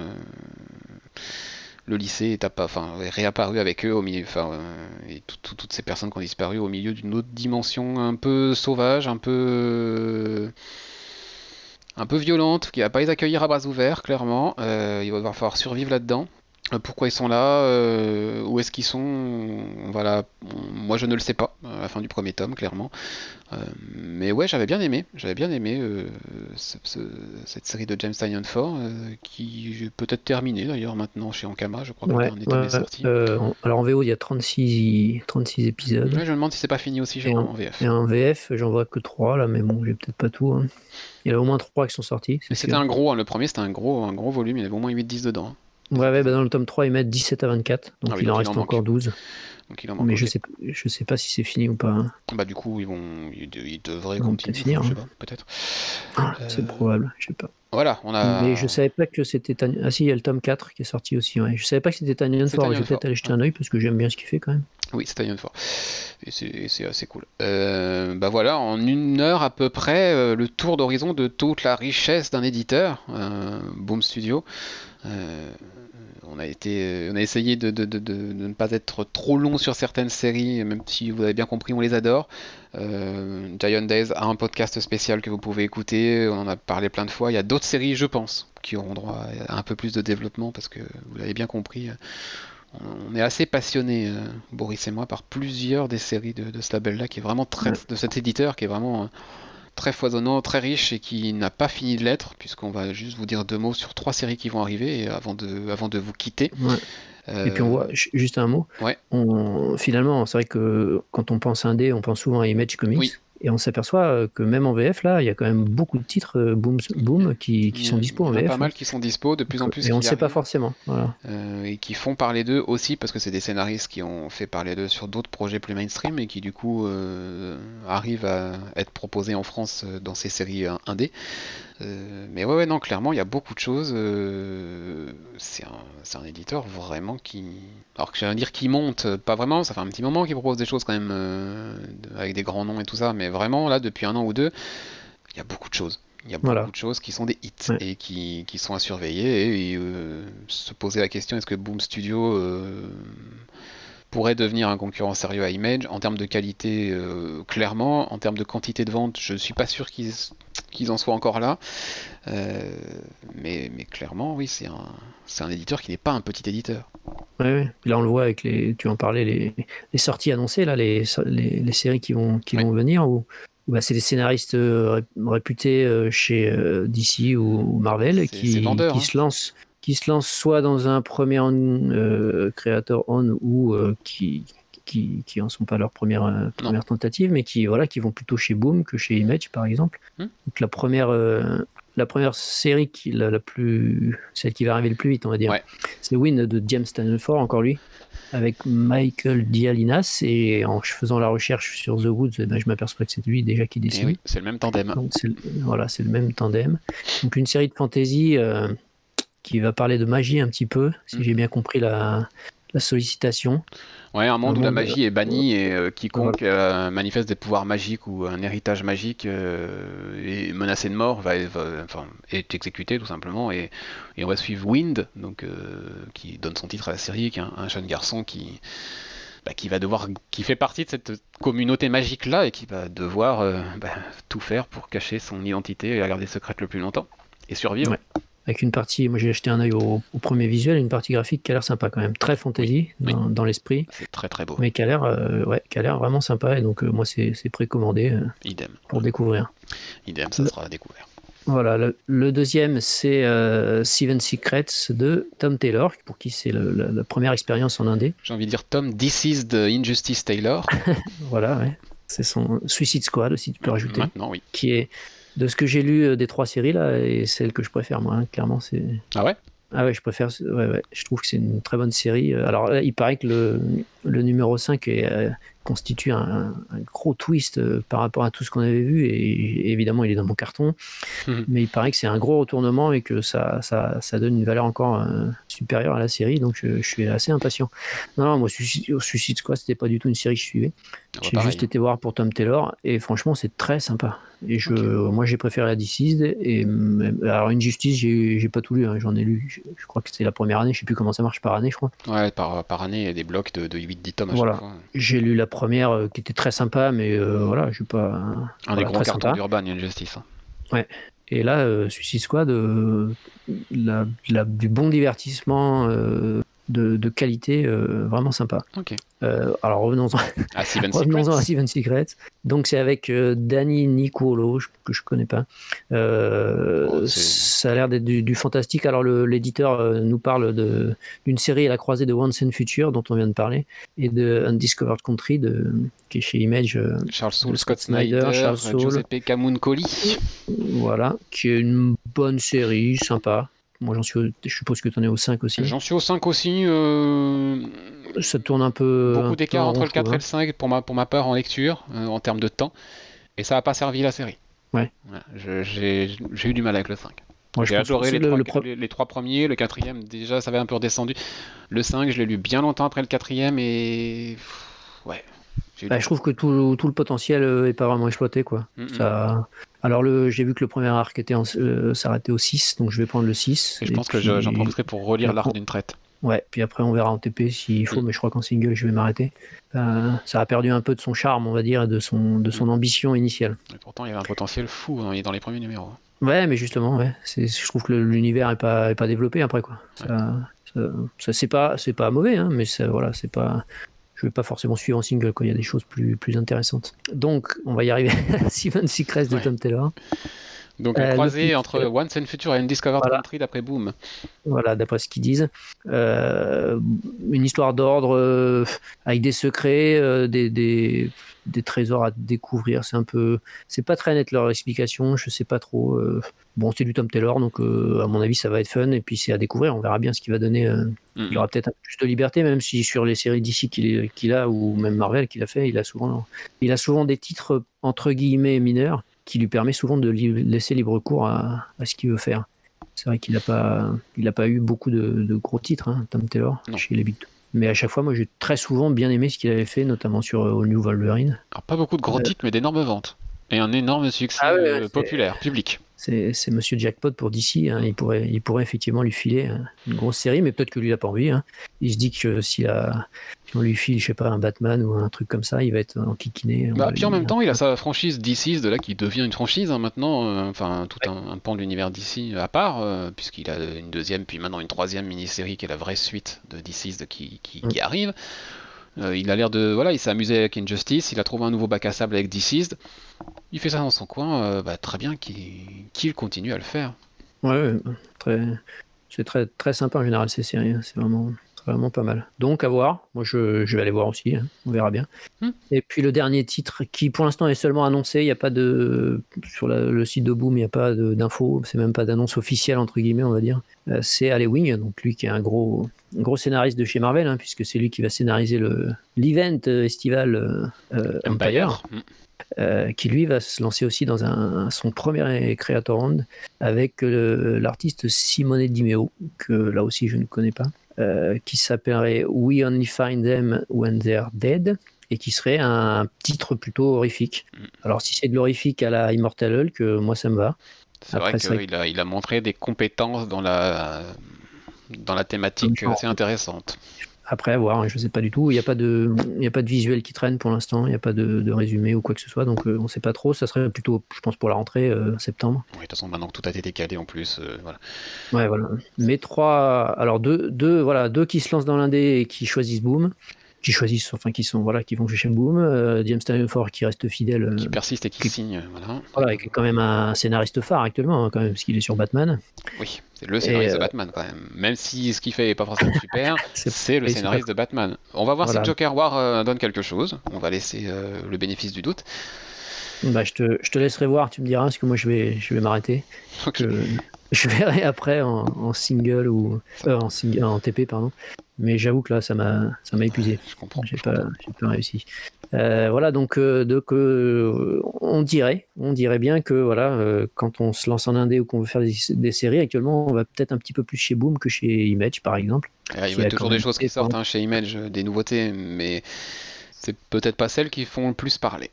le lycée est, enfin, réapparu avec eux au milieu, enfin, et toutes ces personnes qui ont disparu au milieu d'une autre dimension un peu sauvage, un peu un peu violente, qui va pas les accueillir à bras ouverts, clairement. Euh, il va falloir survivre là-dedans. Euh, pourquoi ils sont là, euh, où est-ce qu'ils sont, voilà, moi je ne le sais pas à la fin du premier tome clairement, mais ouais j'avais bien aimé, j'avais bien aimé cette série de James Tynion 4 qui est peut-être terminée d'ailleurs maintenant chez Ankama, je crois que ouais, sorti. alors en VO il y a 36, 36 épisodes. je me demande si c'est pas fini aussi chez en, VF. Et en VF j'en vois que 3 là, mais bon j'ai peut-être pas tout. Hein. Il y a au moins 3 qui sont sortis. C'était un gros, hein, le premier c'était un gros, un gros volume, il y avait au moins 8-10 dedans. Hein. Ouais, ouais bah dans le tome 3, ils mettent 17 à 24, donc ah il en reste encore 12. Mais je sais, je sais pas si c'est fini ou pas. Hein. Bah du coup, ils vont, ils, devraient continuer. Finir, hein. peut-être. Ah, c'est probable, je sais pas. Voilà, on a. Mais je savais pas que c'était. Ah si, il y a le tome 4 qui est sorti aussi. Ouais. Je savais pas que c'était Tanyan Fort. Je vais peut-être aller jeter un oeil parce que j'aime bien ce qu'il fait quand même. Oui, c'est Tanyan Fort. Et c'est assez cool. Euh, bah voilà, en une heure à peu près, euh, le tour d'horizon de toute la richesse d'un éditeur, euh, Boom Studio. Euh, on a été, on a essayé de, de, de, de, ne pas être trop long sur certaines séries, même si vous avez bien compris, on les adore. Euh, Giant Days a un podcast spécial que vous pouvez écouter, on en a parlé plein de fois. Il y a d'autres séries, je pense, qui auront droit à un peu plus de développement parce que vous l'avez bien compris. On est assez passionné, euh, Boris et moi, par plusieurs des séries de, de ce label-là, qui est vraiment très, de cet éditeur, qui est vraiment très foisonnant, très riche et qui n'a pas fini de l'être, puisqu'on va juste vous dire deux mots sur trois séries qui vont arriver avant de, avant de vous quitter. Et puis on voit, juste un mot, ouais. on, finalement, c'est vrai que quand on pense indé, on pense souvent à Image Comics. Oui. Et on s'aperçoit euh, que même en VF, là, il y a quand même beaucoup de titres euh, Boom, boom qui, qui sont dispo en Il y en a VF. pas mal qui sont dispo, de plus en plus. Et on ne sait pas forcément. Voilà. Euh, et qui font parler d'eux aussi parce que c'est des scénaristes qui ont fait parler d'eux sur d'autres projets plus mainstream et qui du coup euh, arrivent à être proposés en France dans ces séries indé. Euh, mais ouais, ouais, non, clairement, il y a beaucoup de choses. euh, c'est un, un éditeur vraiment qui. Alors que j'allais dire qui monte, euh, pas vraiment, ça fait un petit moment qu'il propose des choses quand même euh, de- avec des grands noms et tout ça, mais vraiment, là, depuis un an ou deux, il y a beaucoup de choses. Il y a beaucoup Voilà. de choses qui sont des hits Ouais. et qui, qui sont à surveiller et, euh, se poser la question est-ce que Boom Studio pourrait devenir un concurrent sérieux à Image en termes de qualité euh, clairement, en termes de quantité de vente, je suis pas sûr qu'ils qu'ils en soient encore là, Euh, mais, mais clairement oui c'est un un éditeur qui n'est pas un petit éditeur. Ouais, ouais. Là, on le voit avec les. Tu en parlais, les, les sorties annoncées, là, les, les, les séries qui vont, qui Ouais. vont venir, où, où, bah, c'est des scénaristes euh, ré- réputés chez DC ou, ou Marvel qui, vendeur, qui hein. se lancent qui se lancent soit dans un premier euh, creator on ou euh, qui qui qui en sont pas leur première euh, première tentative mais qui voilà qui vont plutôt chez Boom que chez Image par exemple Hmm. donc la première euh, la première série qui la, la plus celle qui va arriver le plus vite on va dire Ouais. c'est Win de James Stanford, encore lui, avec Michael Dialinas. Et en faisant la recherche sur The Woods, eh ben, je m'aperçois que c'est lui déjà qui Et dessine. oui, c'est le même tandem. Donc c'est le- voilà, c'est le même tandem. Donc une série de fantasy euh, qui va parler de magie un petit peu, si Mhm. j'ai bien compris la, la sollicitation. Ouais, un monde Un où la magie est bannie et euh, quiconque euh, manifeste des pouvoirs magiques ou un héritage magique euh, est menacé de mort, va, va- enfin, est exécuté tout simplement. Et, et on va suivre Wind, donc, qui donne son titre à la série, qui est un, un jeune garçon qui, bah, qui va devoir, qui fait partie de cette communauté magique là et qui va devoir bah, tout faire pour cacher son identité et la garder secrète le plus longtemps et survivre. Ouais. Avec une partie, moi j'ai acheté un œil au, au premier visuel, une partie graphique qui a l'air sympa quand même, très fantasy Oui. dans, dans l'esprit, C'est très très beau. mais qui a l'air euh, ouais, qui a l'air vraiment sympa. Et donc euh, moi c'est précommandé euh, Idem. pour découvrir. Idem, ça Le- sera découvert. Voilà, le, le deuxième, c'est Seven Secrets de Tom Taylor, pour qui c'est la, la première expérience en indé. J'ai envie de dire Tom, this is the Injustice Taylor. *laughs* Voilà, ouais. C'est son Suicide Squad aussi, tu peux rajouter, Maintenant, oui. qui est, de ce que j'ai lu euh, des trois séries, là, et celle que je préfère, moi, hein, clairement, c'est... Ah ouais? Ah ouais, je préfère, ouais, ouais, je trouve que c'est une très bonne série. Euh, Alors là, il paraît que le, le numéro 5 est, euh, constitue un, un gros twist euh, par rapport à tout ce qu'on avait vu, et, évidemment, il est dans mon carton, Mhm. mais il paraît que c'est un gros retournement et que ça, ça, ça donne une valeur encore euh, supérieure à la série, donc je, je suis assez impatient. Non, non, moi, Suicide, Suicide Squad, c'était pas du tout une série que je suivais. Ah bah, J'ai juste été voir pour Tom Taylor et franchement c'est très sympa. Et je, moi j'ai préféré la Deceased et même- alors Injustice j'ai j'ai pas tout lu, hein, j'en ai lu. Je, je crois que c'était la première année, je sais plus comment ça marche par année, je crois. Ouais, par, par année, il y a des blocs de, de 8-10 tomes à Voilà. J'ai lu la première euh, qui était très sympa, mais euh, voilà, je suis pas. Un voilà, des gros cartons d'Urban Injustice. hein. Et là, euh, Suicide Squad, la- la- du bon divertissement. De, de qualité euh, vraiment sympa. Ok. Euh, alors revenons-en Steven *laughs* à Secrets. Steven Secret. Donc c'est avec euh, Danny Nicolo, que je connais pas. Oh, ça a l'air d'être du, du fantastique. Alors l'éditeur nous parle d'une série à la croisée de Once and Future dont on vient de parler et de Undiscovered Country de, qui est chez Image. Charles Soule, Scott Scott Snyder, Snyder, Charles Soule. Giuseppe Camuncoli. voilà, qui est une bonne série, sympa. Moi j'en suis, au- je suppose que tu en es au 5 aussi. J'en suis au 5 aussi. euh, Ça tourne un peu. beaucoup d'écart en entre rond, le je trouve, 4 et le 5 pour ma, pour ma part en lecture, euh, en termes de temps. Et ça n'a pas servi la série. Ouais. Voilà, je- J'ai j'ai eu du mal avec le 5. Moi, je J'ai adoré les, le- trois, le pro- les, les trois premiers, le quatrième déjà ça avait un peu redescendu. Le 5 je l'ai lu bien longtemps après le quatrième et ouais. Bah, je trouve que tout, tout le potentiel euh, est pas vraiment exploité quoi. Mm, mm. Ça... Alors le, j'ai vu que le premier arc était en- euh, s'arrêtait au 6, donc je vais prendre le 6. Et je et pense que puis- j'en profiterai pour relire la l'arc d'une traite. Ouais, puis après on verra en TP s'il faut, Mm. mais je crois qu'en single je vais m'arrêter. Euh, ça a perdu un peu de son charme, on va dire, et de son, de son ambition initiale. Et pourtant, il y avait un potentiel fou hein, dans les premiers numéros. Ouais, mais justement, ouais, je trouve que l'univers est pas, est pas développé après quoi. Ça, ça, ça, c'est pas, mauvais, hein, mais ça, voilà, c'est pas. Je vais pas forcément suivre en single quand il y a des choses plus, plus intéressantes. Donc, on va y arriver *laughs* Seven Secrets de Ouais. Tom Taylor. Donc, Euh, un le croisé entre euh, Once and Future et Undiscovered voilà. Country d'après Boom. Voilà, d'après ce qu'ils disent. Euh, une histoire d'ordre euh, avec des secrets, euh, des, des, des trésors à découvrir. C'est un peu, c'est pas très net leur explication. Je sais pas trop. euh. bon, c'est du Tom Taylor, donc euh, à mon avis, ça va être fun. Et puis c'est à découvrir. On verra bien ce qu'il va donner. euh. Mm. Il y aura peut-être un peu plus de liberté, même si sur les séries d'ici qu'il a ou même Marvel qu'il a fait, il a souvent, il a souvent des titres entre guillemets mineurs qui lui permet souvent de li- laisser libre cours à, à ce qu'il veut faire. C'est vrai qu'il n'a pas, il a pas eu beaucoup de, de gros titres, hein, Tom Taylor, Non. chez les Big. Mais à chaque fois, moi, j'ai très souvent bien aimé ce qu'il avait fait, notamment sur euh, All New Wolverine. Alors, pas beaucoup de gros Euh, titres, mais d'énormes ventes. Et un énorme succès Ah ouais, euh, populaire, public. C'est Monsieur Jackpot pour DC. hein. Il, pourrait, il pourrait effectivement lui filer euh, une grosse série, mais peut-être que lui, il n'a pas envie. hein. Il se dit que si on lui file, je sais pas, un Batman ou un truc comme ça, il va être enquiquiné. Bah, On puis en même temps, il a sa franchise DC's de là qui devient une franchise hein, maintenant, euh, enfin tout un, un pan de l'univers DC à part, euh, puisqu'il a une deuxième, puis maintenant une troisième mini-série qui est la vraie suite de DC's de qui, qui, Mm. qui arrive. Euh, il a l'air de. Voilà, il s'est amusé avec Injustice, il a trouvé un nouveau bac à sable avec DC's. Il fait ça dans son coin, euh, bah, très bien qu'il continue à le faire. Ouais, ouais, très, c'est très, très sympa en général ces séries. hein. C'est vraiment, vraiment pas mal. Donc à voir. Moi, je, je vais aller voir aussi. hein. On verra bien. Hmm. Et puis le dernier titre qui pour l'instant est seulement annoncé. Il n'y a pas de sur la- le site de Boom, il n'y a pas d'infos. C'est même pas d'annonce officielle entre guillemets, on va dire. Euh, c'est Ale Wing, donc lui qui est un gros, un gros scénariste de chez Marvel, hein, puisque c'est lui qui va scénariser le l'event euh, estival euh, euh, Empire Mm. euh, qui lui va se lancer aussi dans un, son premier Creator Round avec euh, l'artiste Simone Di Meo, que là aussi je ne connais pas, euh, qui s'appellerait We Only Find Them When They're Dead et qui serait un titre plutôt horrifique. Mm. Alors si c'est de l'horrifique à la Immortal Hulk, euh, moi ça me va. C'est vrai qu'il a, il a montré des compétences dans la, dans la thématique assez intéressante. Après, voir, hein, je ne sais pas du tout. Il n'y a, pas de- a pas de visuel qui traîne pour l'instant, il n'y a pas de, de résumé ou quoi que ce soit, donc euh, on ne sait pas trop. Ça serait plutôt, je pense, pour la rentrée euh, septembre. Oui, de toute façon, maintenant que tout a été décalé en plus, euh, voilà. Ouais, voilà. Mais trois, alors deux, deux, voilà, deux qui se lancent dans l'indé et qui choisissent Boom, qui choisissent, enfin qui sont, voilà, qui vont chez. Euh, James qui reste fidèle, euh, qui persiste et qui qui- signe, voilà. voilà, qui est quand même un scénariste phare actuellement, hein, quand même, parce qu'il est sur Batman. Oui, c'est le scénariste euh, de Batman quand même. Même si ce qu'il fait est pas forcément super, *laughs* C'est- le scénariste de Batman. On va voir Voilà. si Joker War euh, donne quelque chose. On va laisser euh, le bénéfice du doute. Bah, je te, je te laisserai voir, tu me diras, parce que moi je vais, je vais m'arrêter. Ok. Je, verrai après en, en single ou euh, en, single, en TP, pardon. Mais j'avoue que là, ça m'a, ça m'a épuisé. Je comprends. J'ai pas, j'ai pas réussi. Euh, voilà, donc, euh, donc euh, on dirait, on dirait bien que voilà, quand on se lance en indé ou qu'on veut faire des, des séries, actuellement, on va peut-être un petit peu plus chez Boom que chez Image, par exemple. Ah, il y a toujours des choses qui sortent hein, chez Image, des nouveautés, mais c'est peut-être pas celles qui font le plus parler.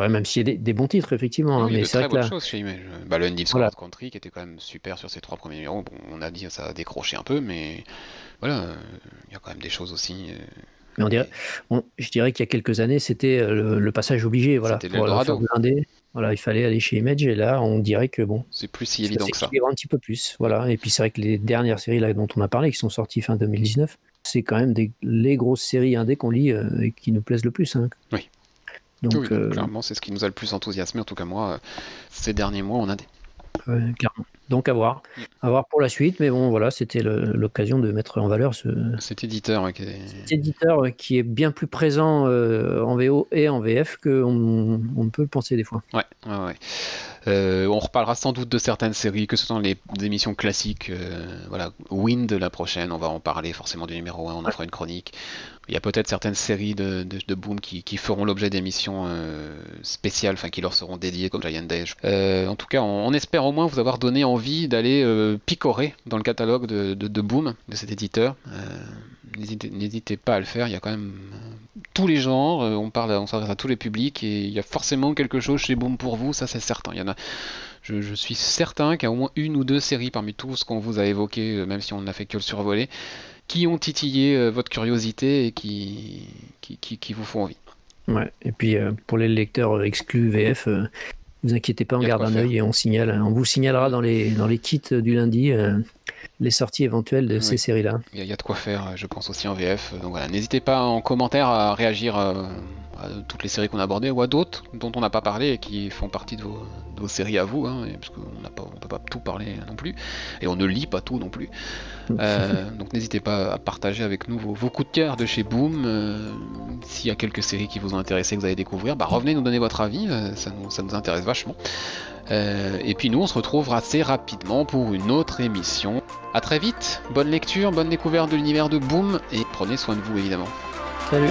Ouais, même s'il y a des, des bons titres, effectivement. hein, Oui, a mais c'est très bonnes là, choses chez Image. Bah, le Undiscovered Voilà. Country qui était quand même super sur ses trois premiers numéros. Bon, on a dit ça a décroché un peu, mais voilà, euh, il y a quand même des choses aussi. euh, mais on dirait, on- je dirais qu'il y a quelques années, c'était euh, le, le passage obligé. Voilà, C'était pour faire l'indé. Voilà, il fallait aller chez Image et là, on dirait que bon, C'est plus si évident que ça. un petit peu plus. Voilà. Et puis c'est vrai que les dernières séries là, dont on a parlé, qui sont sorties fin 2019, c'est quand même des, les grosses séries indé qu'on lit euh, et qui nous plaisent le plus. hein. Oui. Donc, Oui, euh, clairement, c'est ce qui nous a le plus enthousiasmé, en tout cas moi, ces derniers mois, on a des. ouais, clairement. Donc à voir. Mm. À voir pour la suite. Mais bon, voilà, c'était l'occasion de mettre en valeur ce, Cet éditeur ouais, qui est- cet éditeur euh, qui est bien plus présent euh, en VO et en VF qu'on on peut le penser des fois. Ouais, ouais, ouais. Euh, on reparlera sans doute de certaines séries, que ce soit les émissions classiques. euh, voilà, Wind la prochaine, on va en parler forcément du numéro 1, on en fera une chronique. Il y a peut-être certaines séries de, de, Boom qui, qui feront l'objet d'émissions euh, spéciales, enfin qui leur seront dédiées comme Giant Days. Euh, en tout cas, on, espère au moins vous avoir donné envie d'aller euh, picorer dans le catalogue de, de, Boom, de cet éditeur. N'hésitez pas à le faire, il y a quand même tous les genres, on parle, on s'adresse à tous les publics et il y a forcément quelque chose chez Boom pour vous, ça c'est certain. Il y en a, je, je suis certain qu'il y a au moins une ou deux séries parmi tout ce qu'on vous a évoqué, même si on n'a fait que le survoler. Qui ont titillé votre curiosité et qui, qui, qui, vous font envie. Ouais, et puis pour les lecteurs exclus VF, vous inquiétez pas, on garde un œil et on signale. On vous signalera dans les, dans les kits du lundi les sorties éventuelles de ces séries-là. Il y, a de quoi faire, je pense aussi en VF. Donc voilà, n'hésitez pas en commentaire à réagir à toutes les séries qu'on a abordées ou à d'autres dont on n'a pas parlé et qui font partie de vos, séries à vous, hein, parce qu'on ne peut pas tout parler non plus, et on ne lit pas tout non plus. *laughs* Euh, donc n'hésitez pas à partager avec nous vos, coups de cœur de chez Boom. Euh, s'il y a quelques séries qui vous ont intéressé, que vous allez découvrir, bah, revenez nous donner votre avis, euh, ça, nous, ça, nous, intéresse vachement. Euh, et puis nous, on se retrouve assez rapidement pour une autre émission. A très vite, bonne lecture, bonne découverte de l'univers de Boom, et prenez soin de vous évidemment. Salut